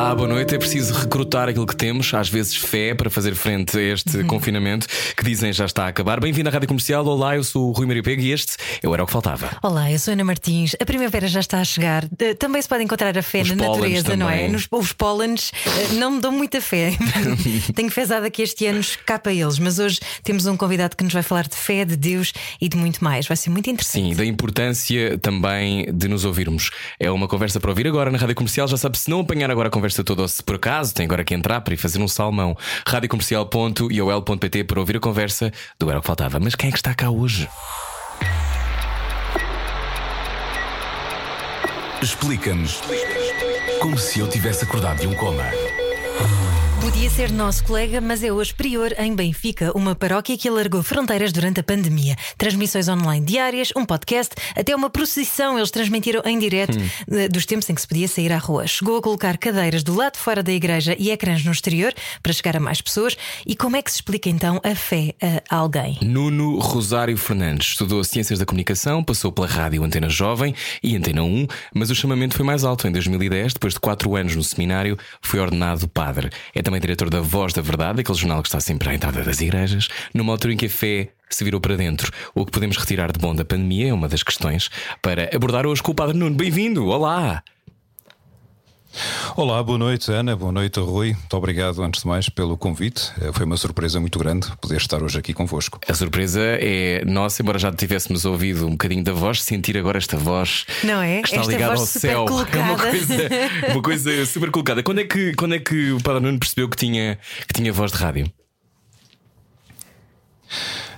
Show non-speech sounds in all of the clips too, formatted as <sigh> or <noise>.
Olá, boa noite. É preciso recrutar aquilo que temos, às vezes fé, para fazer frente a este confinamento que dizem já está a acabar. Bem-vindo à Rádio Comercial. Olá, eu sou o Rui Maria Pego e este eu era o que faltava. Olá, eu sou Ana Martins. A primavera já está a chegar. Também se pode encontrar a fé Os na natureza, não é? também. Nos, os pólenes eh, não me dão muita fé. <laughs> Tenho fezada que este ano escapa a eles, mas hoje temos um convidado que nos vai falar de fé, de Deus e de muito mais. Vai ser muito interessante. Sim, da importância também de nos ouvirmos. É uma conversa para ouvir agora na Rádio Comercial. Já sabe, se não apanhar agora a conversa toda ou se por acaso tem agora que entrar para ir fazer um salmão, radiocomercial.iol.pt para ouvir a conversa do Era o que Faltava. Mas quem é que está cá hoje? Explica-nos como se eu tivesse acordado de um coma. Podia ser nosso colega, mas é hoje prior em Benfica, uma paróquia que alargou fronteiras durante a pandemia. Transmissões online diárias, um podcast, até uma procissão eles transmitiram em direto eh, dos tempos em que se podia sair à rua. Chegou a colocar cadeiras do lado de fora da igreja e ecrãs no exterior para chegar a mais pessoas. E como é que se explica então a fé a alguém? Nuno Rosário Fernandes estudou Ciências da Comunicação, passou pela Rádio Antena Jovem e Antena 1, mas o chamamento foi mais alto. Em 2010, depois de quatro anos no seminário, foi ordenado padre. É também diretor da Voz da Verdade, aquele jornal que está sempre à entrada das igrejas, numa altura em que a fé se virou para dentro. O que podemos retirar de bom da pandemia é uma das questões para abordar hoje com o Padre Nuno. Bem-vindo! Olá! Olá, boa noite, Ana, boa noite, Rui. Muito obrigado, antes de mais, pelo convite. Eh, Foi uma surpresa muito grande poder estar hoje aqui convosco. A surpresa é nossa, embora já tivéssemos ouvido um bocadinho da voz, sentir agora esta voz Não é? que está Esta ligada voz ao super céu. É uma colocada. coisa, uma coisa super colocada. Quando é, que, quando é que o Padre Nuno percebeu que tinha, que tinha voz de rádio?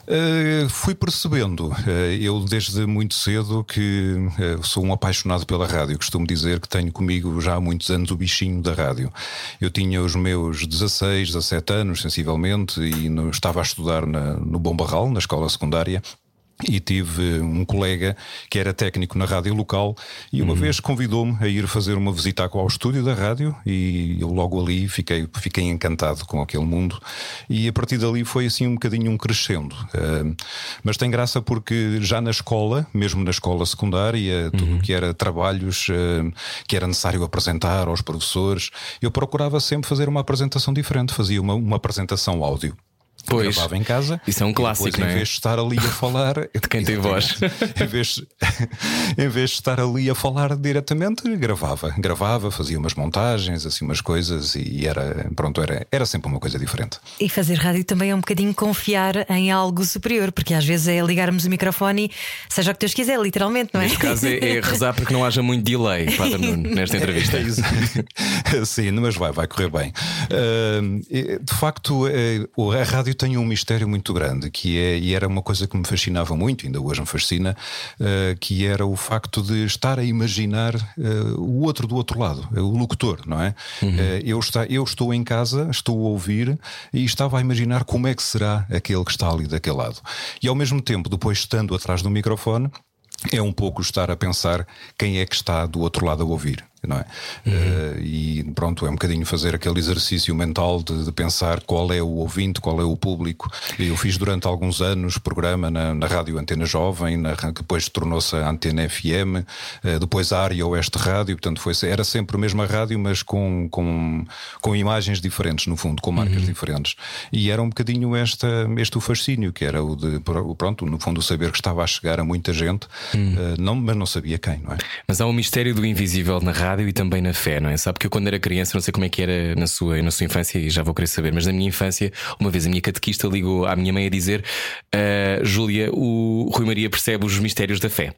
Eh, fui percebendo, eh, eu desde muito cedo que eh, sou um apaixonado pela rádio. Costumo dizer que tenho comigo já há muitos anos o bichinho da rádio. Eu tinha os meus 16, 17 anos, sensivelmente, e no- estava a estudar na- no Bom Barral, na escola secundária. E tive um colega que era técnico na rádio local e uma vez convidou-me a ir fazer uma visita ao estúdio da rádio e eu logo ali fiquei, fiquei encantado com aquele mundo e a partir dali foi assim um bocadinho um crescendo. Ah, mas tem graça porque já na escola, mesmo na escola secundária, tudo o que era trabalhos ah, que era necessário apresentar aos professores, eu procurava sempre fazer uma apresentação diferente, fazia uma, uma apresentação áudio. Pois. Gravava em casa. Isso é um clássico, depois, não é? Em vez de estar ali a falar. <laughs> de quem tem voz. em, vez, <laughs> em vez de estar ali a falar diretamente, gravava. Gravava, fazia umas montagens, assim, umas coisas e era. Pronto, era, era sempre uma coisa diferente. E fazer rádio também é um bocadinho confiar em algo superior, porque às vezes é ligarmos o microfone e seja o que Deus quiser, literalmente, não é? Neste caso é, é <laughs> rezar para que não haja muito delay, Padre Nuno, nesta entrevista. Sim, mas vai, vai correr bem. Ah, de facto, eh, a rádio tem um mistério muito grande, que é, e era uma coisa que me fascinava muito, ainda hoje me fascina, ah, que era o facto de estar a imaginar ah, o outro do outro lado, o locutor, não é? Ah, eu, está, eu estou em casa, estou a ouvir e estava a imaginar como é que será aquele que está ali daquele lado. E ao mesmo tempo, depois estando atrás do microfone, é um pouco estar a pensar quem é que está do outro lado a ouvir. Não é? Eh, e pronto, é um bocadinho fazer aquele exercício mental de, de pensar qual é o ouvinte, qual é o público. Eu fiz durante alguns anos programa na, na Rádio Antena Jovem, na, que depois tornou-se a Antena FM, eh, depois a Área Oeste Rádio, portanto foi, era sempre a mesma rádio, mas com, com, com imagens diferentes, no fundo, com marcas diferentes. E era um bocadinho esta, este o fascínio, que era o de, pronto, no fundo, saber que estava a chegar a muita gente, eh, não, mas não sabia quem, não é? Mas há um mistério do invisível na rádio e também na fé, não é? Sabe que eu quando era criança, não sei como é que era na sua, na sua infância e já vou querer saber, mas na minha infância, uma vez a minha catequista ligou à minha mãe a dizer: "Ah, Júlia, o Rui Maria percebe os mistérios da fé.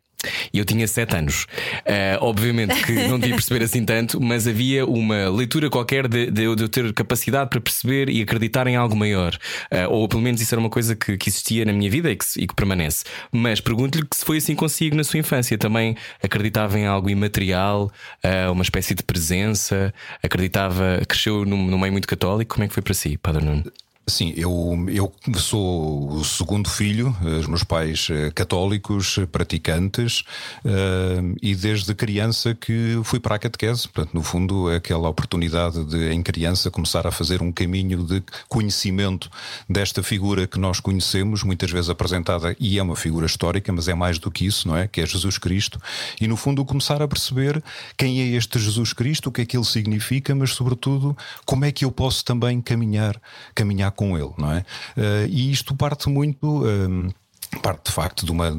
E eu tinha sete anos. Ah, obviamente que não devia perceber assim tanto, mas havia uma leitura qualquer de, de eu ter capacidade para perceber e acreditar em algo maior. Ah, ou pelo menos isso era uma coisa que, que existia na minha vida e que, e que permanece. Mas pergunto-lhe se foi assim consigo na sua infância. Também acreditava em algo imaterial, ah, uma espécie de presença, acreditava, cresceu num, num meio muito católico. Como é que foi para si, Padre Nuno? Sim, eu, eu sou o segundo filho, os meus pais eh, católicos, praticantes, uh, e desde criança que fui para a catequese. Portanto, no fundo, é aquela oportunidade de, em criança, começar a fazer um caminho de conhecimento desta figura que nós conhecemos, muitas vezes apresentada, e é uma figura histórica, mas é mais do que isso, não é? Que é Jesus Cristo. E no fundo, começar a perceber quem é este Jesus Cristo, o que é que ele significa, mas sobretudo, como é que eu posso também caminhar, caminhar com ele, não é? Uh, e isto parte muito. Um, parte de facto de uma,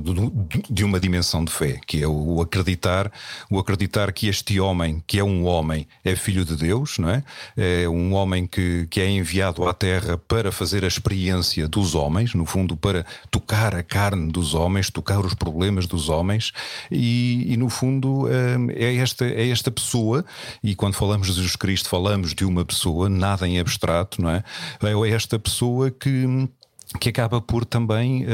de uma dimensão de fé, que é o acreditar, o acreditar que este homem, que é um homem, é filho de Deus, não é? É um homem que, que é enviado à terra para fazer a experiência dos homens, no fundo, para tocar a carne dos homens, tocar os problemas dos homens, e, e no fundo é, é esta, é esta pessoa, e quando falamos de Jesus Cristo, falamos de uma pessoa, nada em abstrato, não é? É esta pessoa que que acaba por também uh,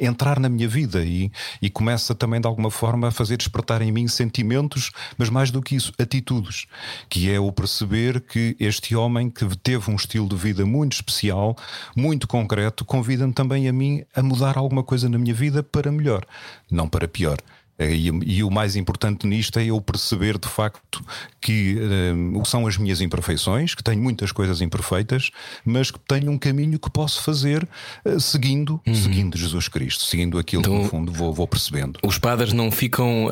entrar na minha vida e, e começa também de alguma forma a fazer despertar em mim sentimentos, mas mais do que isso, atitudes, que é o perceber que este homem que teve um estilo de vida muito especial, muito concreto, convida-me também a mim a mudar alguma coisa na minha vida para melhor, não para pior. Eh, e, e, o mais importante nisto é eu perceber de facto que uh, são as minhas imperfeições, que tenho muitas coisas imperfeitas, mas que tenho um caminho que posso fazer uh, seguindo, uhum. seguindo Jesus Cristo, seguindo aquilo então, que no fundo vou, vou, percebendo. Os padres não ficam uh,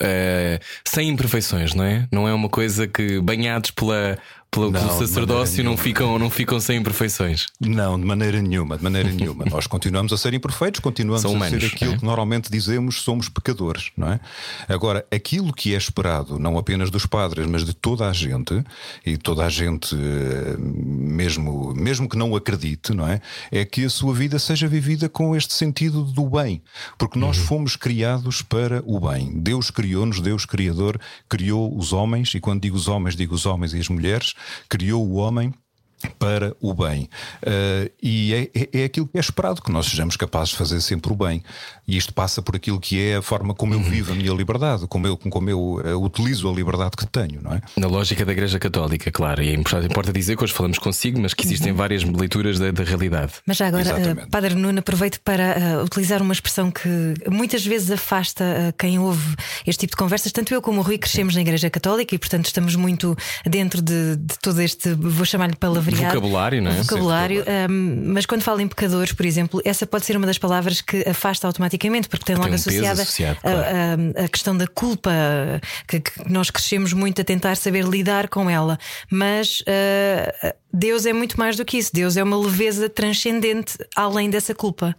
sem imperfeições, não é? Não é uma coisa que banhados pela pelo, não, pelo sacerdócio não ficam, não ficam sem imperfeições. Não, de maneira nenhuma, de maneira <laughs> nenhuma. Nós continuamos a ser imperfeitos, continuamos São a ser aquilo é? que normalmente dizemos somos pecadores, não é? Agora, aquilo que é esperado, não apenas dos padres, mas de toda a gente, e toda a gente, eh, mesmo, mesmo que não acredite, não é? É que a sua vida seja vivida com este sentido do bem. Porque nós uhum. fomos criados para o bem. Deus criou-nos, Deus Criador, criou os homens, e quando digo os homens, digo os homens e as mulheres, criou o homem para o bem. Uh, e é, é, é, aquilo que é esperado, que nós sejamos capazes de fazer sempre o bem. E isto passa por aquilo que é a forma como eu uhum. vivo a minha liberdade, como eu, como eu uh, utilizo a liberdade que tenho, não é? Na lógica da Igreja Católica, claro. E é importante, importa dizer que hoje falamos consigo, mas que existem uhum. várias leituras da, da, realidade. Mas já agora, uh, Padre Nuno, aproveito para utilizar uma expressão que muitas vezes afasta quem ouve este tipo de conversas. Tanto eu como o Rui crescemos na Igreja Católica e, portanto, estamos muito dentro de, de todo este, vou chamar-lhe palavra Vocabulário, não é? Vocabulário, um, mas quando falo em pecadores, por exemplo, essa pode ser uma das palavras que afasta automaticamente, porque tem logo tem um associada associado, a, claro. a, a, questão da culpa, que, que, nós crescemos muito a tentar saber lidar com ela. Mas uh, Deus é muito mais do que isso. Deus é uma leveza transcendente além dessa culpa.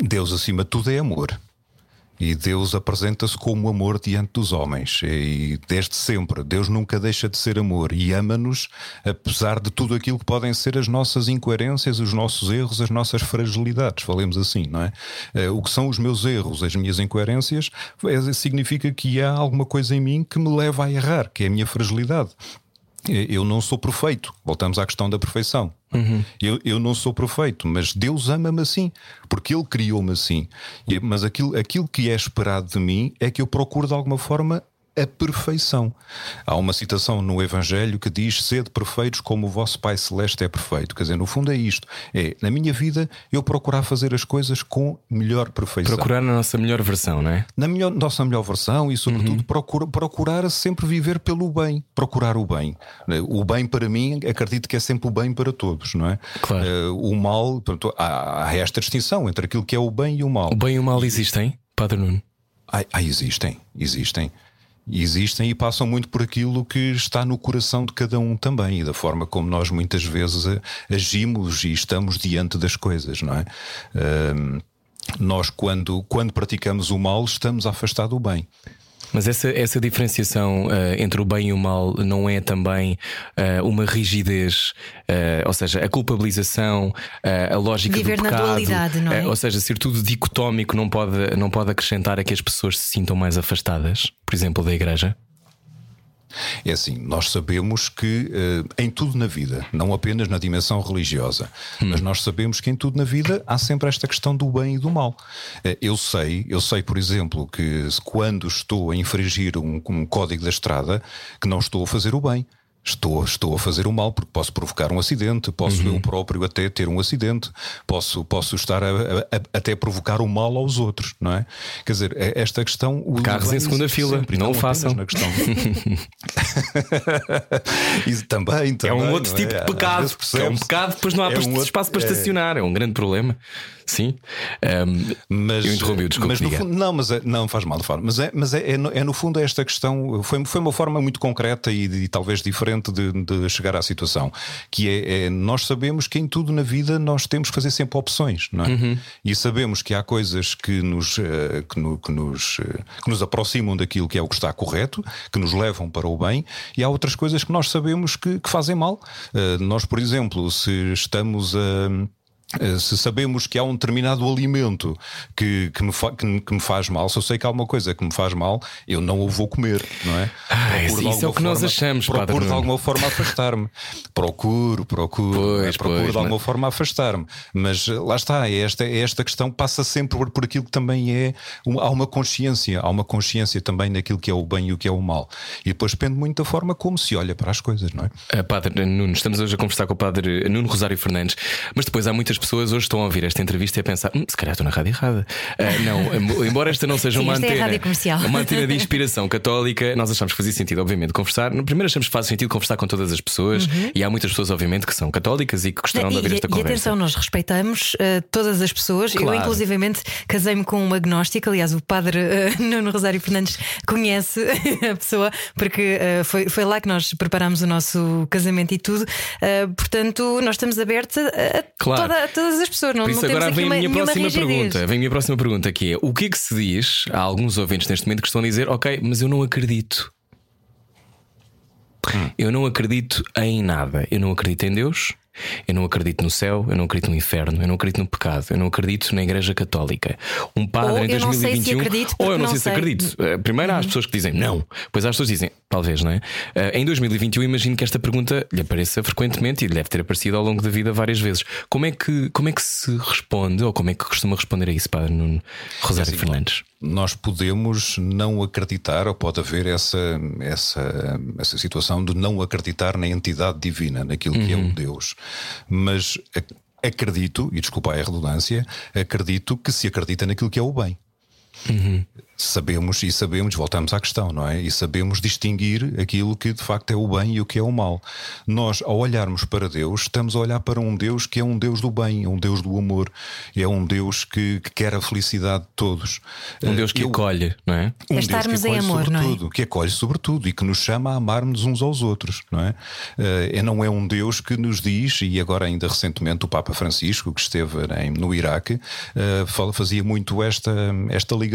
Deus, acima de tudo, é amor. E Deus apresenta-se como amor diante dos homens. E desde sempre, Deus nunca deixa de ser amor e ama-nos, apesar de tudo aquilo que podem ser as nossas incoerências, os nossos erros, as nossas fragilidades. Falemos assim, não é? Eh, o que são os meus erros, as minhas incoerências, é, significa que há alguma coisa em mim que me leva a errar, que é a minha fragilidade. Eu não sou perfeito. Voltamos à questão da perfeição. Uhum. Eu, eu não sou perfeito, mas Deus ama-me assim, porque Ele criou-me assim. Mas aquilo, aquilo que é esperado de mim é que eu procure de alguma forma a perfeição. Há uma citação no Evangelho que diz: Sede perfeitos como o vosso Pai Celeste é perfeito. Quer dizer, no fundo é isto: é na minha vida eu procurar fazer as coisas com melhor perfeição. Procurar na nossa melhor versão, não é? Na melhor, nossa melhor versão e, sobretudo, uhum. procura, procurar sempre viver pelo bem. Procurar o bem. O bem para mim, acredito que é sempre o bem para todos, não é? Claro. Uh, o mal, portanto, há, há esta distinção entre aquilo que é o bem e o mal. O bem e o mal existem, Padre Nuno? Ah, ah existem, existem existem e passam muito por aquilo que está no coração de cada um também e da forma como nós muitas vezes agimos e estamos diante das coisas, não é? nós, quando, quando praticamos o mal, estamos a afastar do bem. Mas essa, essa diferenciação uh, entre o bem e o mal não é também uh, uma rigidez, uh, ou seja, a culpabilização, a lógica Viver do pecado, na dualidade, não é? ou seja, ser tudo dicotómico não pode, não pode acrescentar a que as pessoas se sintam mais afastadas, por exemplo, da igreja? É assim, nós sabemos que uh, em tudo na vida, não apenas na dimensão religiosa, hum. mas nós sabemos que em tudo na vida há sempre esta questão do bem e do mal. Uh, eu sei, eu sei, por exemplo, que quando estou a infringir um, um código da estrada, que não estou a fazer o bem Estou, estou a fazer o mal porque posso provocar um acidente, posso Uhum. eu próprio até ter um acidente, posso, posso estar a, a- a- até provocar o mal aos outros, não é? Quer dizer, é- esta questão. Carros em segunda fila, sempre, e não o façam. Na questão. <laughs> Isso também, É também. um outro não tipo é? de pecado. É um pecado, depois não há É um outro- espaço para é. estacionar. É um grande problema. Sim. Ahm, Mas, eu interrompi, desculpa. mas fundo, não, mas é- não faz mal, fala. Mas é, mas é, é, no, é no fundo esta questão foi, foi uma forma muito concreta e, e talvez diferente de, de chegar à situação, que é, é, nós sabemos que em tudo na vida nós temos que fazer sempre opções, não é? Uhum. E sabemos que há coisas que nos eh, que, no- que nos eh, que nos aproximam daquilo que é o que está correto, que nos levam para o bem, e há outras coisas que nós sabemos que, que fazem mal. Eh, nós, por exemplo, se estamos a Se sabemos que há um determinado alimento que, que, me fa- que, que me faz mal, se eu sei que há uma coisa que me faz mal, eu não o vou comer, não é? Ah, isso- é o que nós achamos, Padre Procuro de alguma forma afastar-me. Procuro, procuro, Pois, não é? procuro pois, de alguma mas- forma afastar-me. Mas eh, lá está, é esta, é esta questão passa sempre por, por aquilo que também é. uma- há uma consciência, há uma consciência também daquilo que é o bem e o que é o mal. E depois depende muito da forma como se olha para as coisas, não é? Uh, Padre Nuno, estamos hoje a conversar com o Padre Nuno Rosário Fernandes, mas depois há muitas pessoas hoje estão a ouvir esta entrevista e a pensar: "Hum, se calhar estou na rádio errada. Uh, não, embora esta não seja Sim, uma esta é a antena, rádio comercial. uma antena de <laughs> inspiração católica, nós achamos que fazia sentido, obviamente, conversar. Primeiro achamos que faz sentido conversar com todas as pessoas e há muitas pessoas, obviamente, que são católicas e que gostarão de E, ouvir esta e conversa. atenção, nós respeitamos eh, todas as pessoas. Claro. Eu, inclusivamente, casei-me com um agnóstico. Aliás, o padre eh, <laughs> Nuno Rosário Fernandes conhece <laughs> a pessoa, porque eh, foi, foi lá que nós preparámos o nosso casamento e tudo. Portanto, nós estamos abertos a, a Claro. toda- a todas as pessoas. Não, Por isso não temos agora aqui vem a minha próxima rigidez. pergunta. Vem a minha próxima pergunta que é: o que é que se diz a alguns ouvintes neste momento que estão a dizer, ok, mas eu não acredito. Eu não acredito em nada. Eu não acredito em Deus. Eu não acredito no céu, eu não acredito no inferno, eu não acredito no pecado, eu não acredito na Igreja Católica. Um padre Ou em eu não sei se 2021. acredito ou porque eu não, não sei se sei. Uhum. acredito. Eh, Primeiro há as pessoas que dizem não, depois há as pessoas que dizem talvez, não é? Eh, Em 2021, imagino que esta pergunta lhe apareça frequentemente e lhe deve ter aparecido ao longo da vida várias vezes. Como é que, como é que se responde, ou como é que costuma responder a isso, Padre Nuno Rosário Fernandes? Nós podemos não acreditar, ou pode haver essa, essa, essa situação de não acreditar na entidade divina, naquilo que é Uhum. o Deus. Mas ac- acredito, e desculpa a redundância, acredito que se acredita naquilo que é o bem. Sabemos e sabemos, voltamos à questão, não é? E sabemos distinguir aquilo que de facto é o bem e o que é o mal. Nós, ao olharmos para Deus, estamos a olhar para um Deus que é um Deus do bem, é um Deus do amor, é um Deus que, que quer a felicidade de todos. Um Deus que eu- acolhe, não é? É um Deus que estarmos em acolhe amor, não é? sobretudo, Que acolhe sobretudo e que nos chama a amarmos uns aos outros, não é? É não é um Deus que nos diz, e agora ainda recentemente o Papa Francisco, que esteve em- no Iraque, fala- fazia muito esta, esta ligação.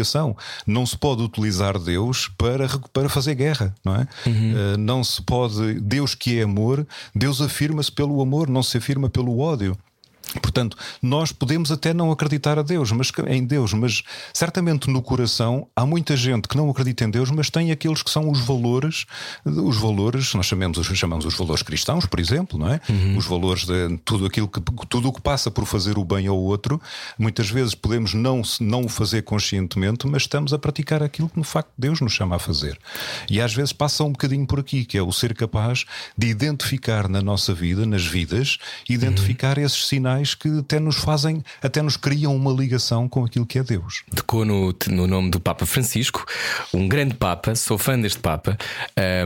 Não se pode utilizar Deus para, para fazer guerra, não é? Eh, não se pode. Deus que é amor, Deus afirma-se pelo amor, não se afirma pelo ódio. Portanto, nós podemos até não acreditar a Deus, mas em Deus, mas certamente no coração há muita gente que não acredita em Deus, mas tem aqueles que são os valores, os valores, nós chamamos, chamamos os valores cristãos, por exemplo, não é? Os valores de tudo aquilo que tudo o que passa por fazer o bem ao outro, muitas vezes podemos não não o fazer conscientemente, mas estamos a praticar aquilo que de facto Deus nos chama a fazer. E às vezes passa um bocadinho por aqui, que é o ser capaz de identificar na nossa vida, nas vidas, identificar esses sinais que até nos fazem, até nos criam uma ligação com aquilo que é Deus. Tocou no, no nome do Papa Francisco, um grande Papa, sou fã deste Papa.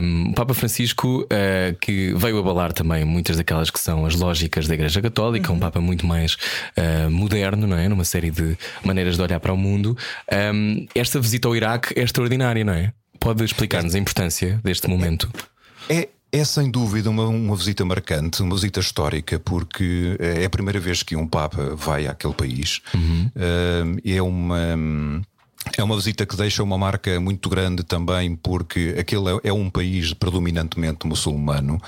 Um, o Papa Francisco, uh, que veio abalar também muitas daquelas que são as lógicas da Igreja Católica, um Papa muito mais uh, moderno, não é? Numa série de maneiras de olhar para o mundo. Um, esta visita ao Iraque é extraordinária, não é? Pode explicar-nos a importância deste momento? É, é sem dúvida uma, uma visita marcante, uma visita histórica, porque é a primeira vez que um Papa vai àquele país. Uh, é uma. É uma visita que deixa uma marca muito grande também, porque aquele é- é um país predominantemente muçulmano,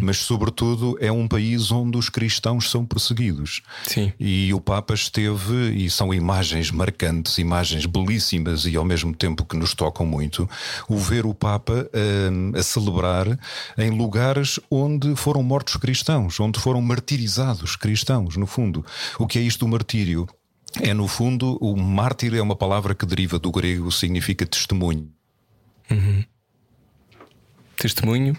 mas, sobretudo, é um país onde os cristãos são perseguidos. Sim. E o Papa esteve, e são imagens marcantes, imagens belíssimas e ao mesmo tempo que nos tocam muito, o ver o Papa hum, a celebrar em lugares onde foram mortos cristãos, onde foram martirizados cristãos, no fundo. O que é isto do martírio? É, no fundo, o mártir é uma palavra que deriva do grego, significa testemunho. Testemunho.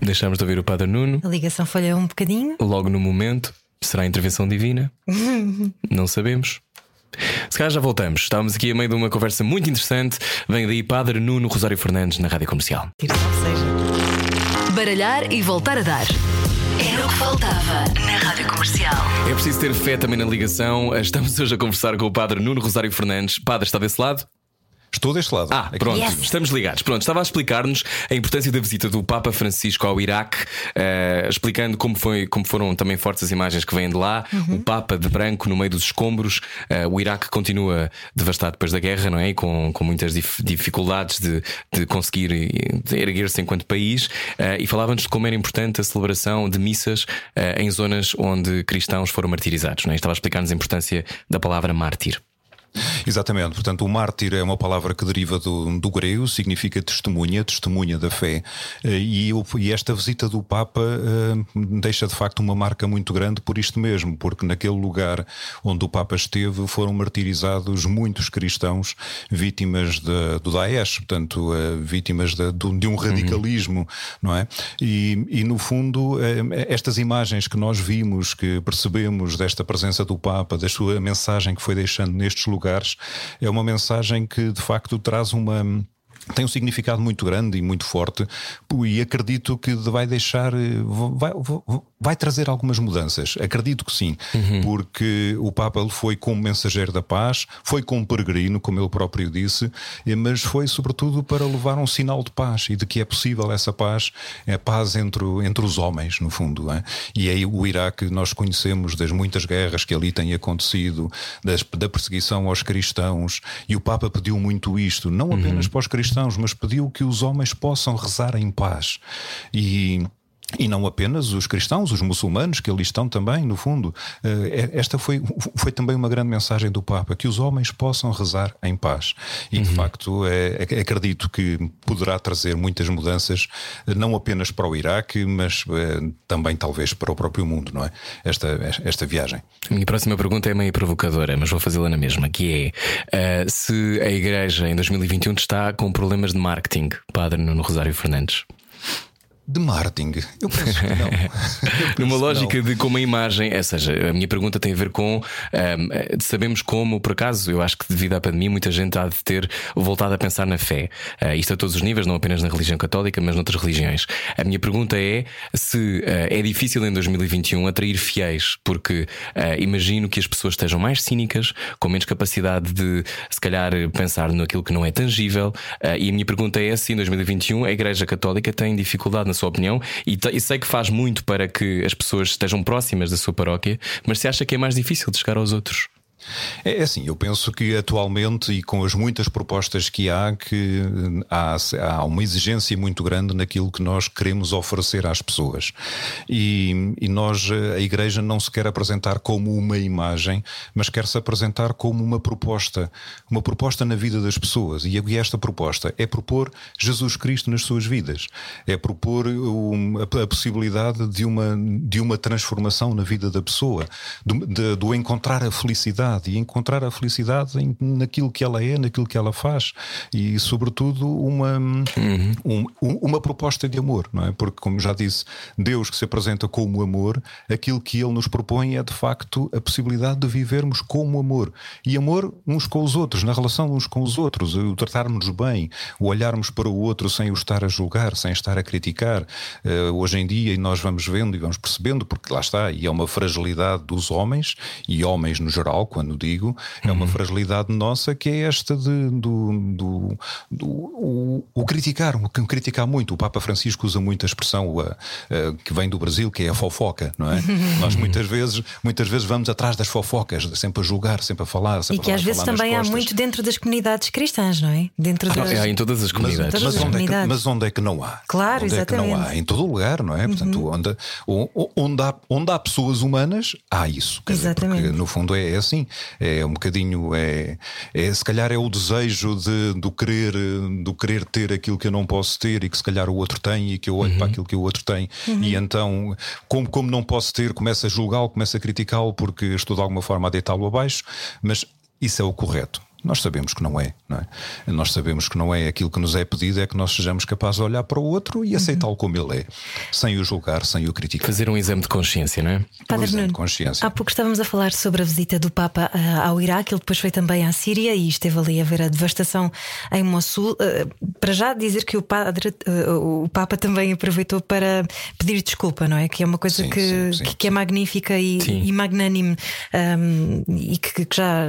Deixamos de ouvir o Padre Nuno. A ligação falhou um bocadinho. Logo no momento, será a intervenção divina? <laughs> Não sabemos. Se calhar já voltamos. Estávamos aqui a meio de uma conversa muito interessante. Vem daí Padre Nuno Rosário Fernandes na Rádio Comercial. Baralhar e voltar a dar. Era o que faltava na Rádio Comercial. É preciso ter fé também na ligação. Estamos hoje a conversar com o Padre Nuno Rosário Fernandes. Padre, está desse lado? Estou deste lado. Ah, Aqui. pronto, Yes. estamos ligados. Pronto, estava a explicar-nos a importância da visita do Papa Francisco ao Iraque, eh, explicando como, foi, como foram também fortes as imagens que vêm de lá. O Papa de branco no meio dos escombros. Eh, o Iraque continua devastado depois da guerra, não é? E com, com muitas dif- dificuldades de, de conseguir erguer-se enquanto país. Eh, e falava-nos de como era importante a celebração de missas em zonas onde cristãos foram martirizados. Não é? Estava a explicar-nos a importância da palavra mártir. Exatamente, portanto, o mártir é uma palavra que deriva do, do grego, significa testemunha, testemunha da fé. Eh, E, e esta visita do Papa eh, deixa de facto uma marca muito grande por isto mesmo, porque naquele lugar onde o Papa esteve foram martirizados muitos cristãos vítimas de- do Daesh, portanto, eh, vítimas de, de um radicalismo, não é? E, e no fundo, estas imagens que nós vimos, que percebemos desta presença do Papa, da sua mensagem que foi deixando nestes lugares, é uma mensagem que de facto traz uma. Tem um significado muito grande e muito forte, e acredito que vai deixar, eh, vai, vai- trazer algumas mudanças. Acredito que sim, porque o Papa foi como mensageiro da paz, foi como peregrino, como ele próprio disse, mas foi sobretudo para levar um sinal de paz e de que é possível essa paz, é paz entre, entre os homens, no fundo. é? E aí o Iraque nós conhecemos das muitas guerras que ali têm acontecido, das- da perseguição aos cristãos, e o Papa pediu muito isto, não apenas para os cristãos, mas pediu que os homens possam rezar em paz. E. E não apenas os cristãos, os muçulmanos que ali estão também, no fundo. Eh, Esta foi, foi também uma grande mensagem do Papa, que os homens possam rezar em paz. E de facto, é, é- acredito que poderá trazer muitas mudanças, não apenas para o Iraque, mas eh, também talvez para o próprio mundo, não é? Esta, esta viagem. A minha próxima pergunta é meio provocadora, mas vou fazê-la na mesma, que é uh, se a Igreja em 2021 está com problemas de marketing, Padre Nuno Rosário Fernandes. De marketing, eu penso que não. <laughs> Penso Numa lógica não. de como a imagem, ou seja, a minha pergunta tem a ver com um, eh, sabemos como, por acaso, eu acho que devido à pandemia, muita gente há de ter voltado a pensar na fé. Uh, isto a todos os níveis, não apenas na religião católica, mas noutras religiões. A minha pergunta é se uh, é difícil em 2021 atrair fiéis, porque uh, imagino que as pessoas estejam mais cínicas, com menos capacidade de, se calhar, pensar naquilo que não é tangível. E a minha pergunta é se em 2021 a Igreja Católica tem dificuldade, na sua opinião, e, e sei que faz muito para que as pessoas estejam próximas da sua paróquia, mas se acha que é mais difícil de chegar aos outros? É é assim, eu penso que atualmente e com as muitas propostas que há, que eh, há, há uma exigência muito grande naquilo que nós queremos oferecer às pessoas. E, e nós, eh, a Igreja, não se quer apresentar como uma imagem, mas quer se apresentar como uma proposta, uma proposta na vida das pessoas. E esta proposta é propor Jesus Cristo nas suas vidas, é propor a, a possibilidade de uma, de uma transformação na vida da pessoa, do, de- do encontrar a felicidade e encontrar a felicidade em, naquilo que ela é, naquilo que ela faz e, sobretudo, uma, um- um- uma proposta de amor, não é? Porque, como já disse, Deus que se apresenta como amor, aquilo que Ele nos propõe é de facto a possibilidade de vivermos como amor e amor uns com os outros, na relação uns com os outros, o tratarmos bem, o olharmos para o outro sem o estar a julgar, sem estar a criticar. Eh, hoje em dia, e nós vamos vendo e vamos percebendo, porque lá está, e é uma fragilidade dos homens, e homens no geral, quando digo, é uma fragilidade nossa que é esta de, do, do, do- o, o criticar, o que- criticar muito. O Papa Francisco usa muito a expressão uh, uh, que vem do Brasil, que é a fofoca, não é? <laughs> nós muitas vezes, muitas vezes vamos atrás das fofocas, sempre a julgar, sempre a falar, E sempre que a às vezes também há muito dentro das comunidades cristãs, não é? Dentro das. Há em todas as Mas, comunidades. Todas mas as onde é que, mas onde é que não há? Claro, onde é que não há? exatamente. Uhum. Em todo lugar, não é? Portanto, onde, o- onde, há, onde há pessoas humanas, há isso. Quer dizer, Exatamente. porque no fundo é, é assim. É um bocadinho. É, é, se calhar é o desejo de, do, querer, do querer ter aquilo que eu não posso ter e que se calhar o outro tem e que eu olho Uhum. para aquilo que o outro tem. E então, como, como não posso ter, começo a julgá-lo, começo a criticá-lo porque estou de alguma forma a deitá-lo abaixo, mas isso é o correto. Nós sabemos que não é, não é? Nós sabemos que não é aquilo que nos é pedido, é que nós sejamos capazes de olhar para o outro e aceitá-lo como ele é, sem o julgar, sem o criticar. Fazer um exame de consciência, não é? Um Padre exame de Nuno, consciência. há pouco estávamos a falar sobre a visita do Papa ah, ao Iraque, ele depois foi também à Síria e esteve ali a ver a devastação em Mossul. Ah, para já dizer que o, padre, ah, o Papa também aproveitou para pedir desculpa, não é? Que é uma coisa Sim, que, sim, sim, que, que é magnífica e, e magnânime ahm, e que, que já,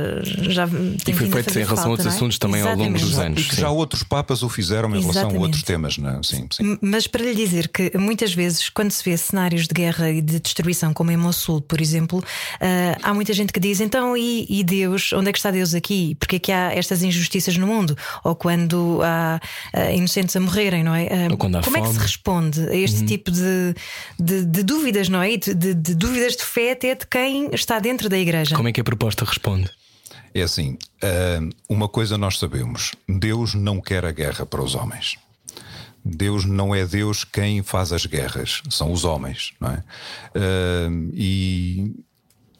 já tem foi vindo a feito fazer em relação a falta, outros não é? assuntos também ao longo Exatamente. dos anos. E que já outros papas o fizeram em relação a Exatamente. outros temas, não é? Sim, sim. Mas para lhe dizer que muitas vezes, quando se vê cenários de guerra e de destruição, como em Mossul, por exemplo, ah, há muita gente que diz: então, e, e Deus? Onde é que está Deus aqui? Porque é que há estas injustiças no mundo? Ou quando há ah, inocentes a morrerem, não é? Ou quando há como é que se fome. responde a este tipo de, de, de dúvidas, não é? De, de- de dúvidas de fé até de quem está dentro da igreja. Como é que a proposta responde? É assim, ah, uma coisa nós sabemos: Deus não quer a guerra para os homens. Deus não é Deus quem faz as guerras, são os homens, não é? Ah, e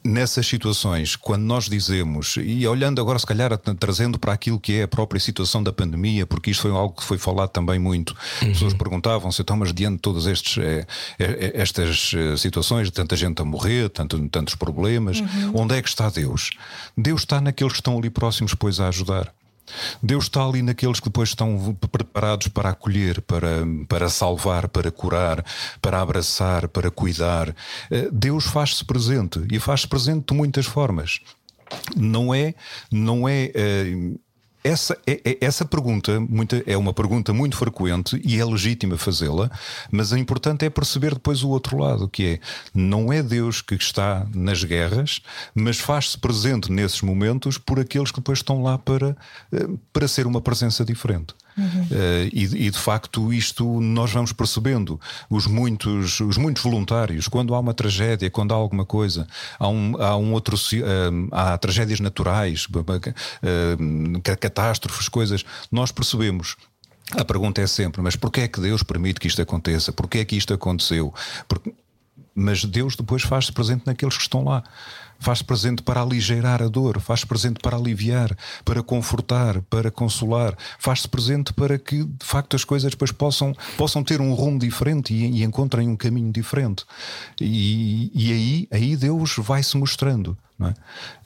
nessas situações, quando nós dizemos, e olhando agora, se calhar, tra- trazendo para aquilo que é a própria situação da pandemia, porque isto foi algo que foi falado também muito. As pessoas perguntavam-se, então, mas diante de todas estes, eh, eh, estas situações, de tanta gente a morrer, tanto, tantos problemas, onde é que está Deus? Deus está naqueles que estão ali próximos, pois, a ajudar. Deus está ali naqueles que depois estão preparados para acolher, para, para salvar, para curar, para abraçar, para cuidar. Eh, Deus faz-se presente e faz-se presente de muitas formas. Não é, não é. Essa, é- é- essa pergunta muita, é uma pergunta muito frequente e é legítima fazê-la, mas o importante é perceber depois o outro lado, que é não é Deus que está nas guerras, mas faz-se presente nesses momentos por aqueles que depois estão lá para, eh, para ser uma presença diferente. Eh, e, e, de facto isto nós vamos percebendo. Os muitos os muitos voluntários quando há uma tragédia quando há alguma coisa há um, há um outro eh, há tragédias naturais ca- catástrofes coisas nós percebemos. A pergunta é sempre mas porquê é que Deus permite que isto aconteça? Porquê é que isto aconteceu? Porque- mas Deus depois faz-se presente naqueles que estão lá. Faz-se presente para aligeirar a dor, faz-se presente para aliviar, para confortar, para consolar, faz-se presente para que de facto as coisas depois possam, possam ter um rumo diferente e, e encontrem um caminho diferente. E, e aí, aí Deus vai se mostrando. é?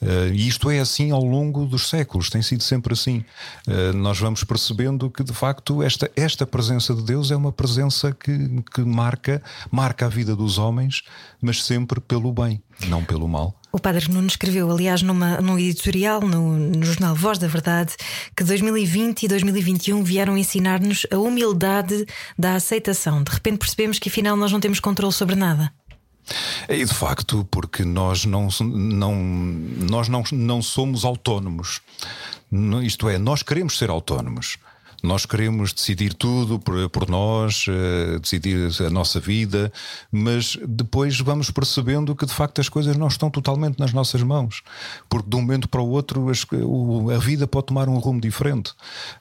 Eh, E isto é assim ao longo dos séculos, tem sido sempre assim. Eh, nós vamos percebendo que de facto esta, esta presença de Deus é uma presença que, que marca, marca a vida dos homens, mas sempre pelo bem, não pelo mal. O Padre Nuno escreveu, aliás, numa, num editorial no, no jornal Voz da Verdade, que 2020 e 2021 vieram ensinar-nos a humildade da aceitação. De repente percebemos que afinal nós não temos controle sobre nada. E de facto, porque nós não, não, nós não, não somos autónomos. Isto é, nós queremos ser autónomos. Nós queremos decidir tudo por, por nós, eh, decidir a nossa vida, mas depois vamos percebendo que de facto as coisas não estão totalmente nas nossas mãos. Porque de um momento para o outro as- o- a vida pode tomar um rumo diferente.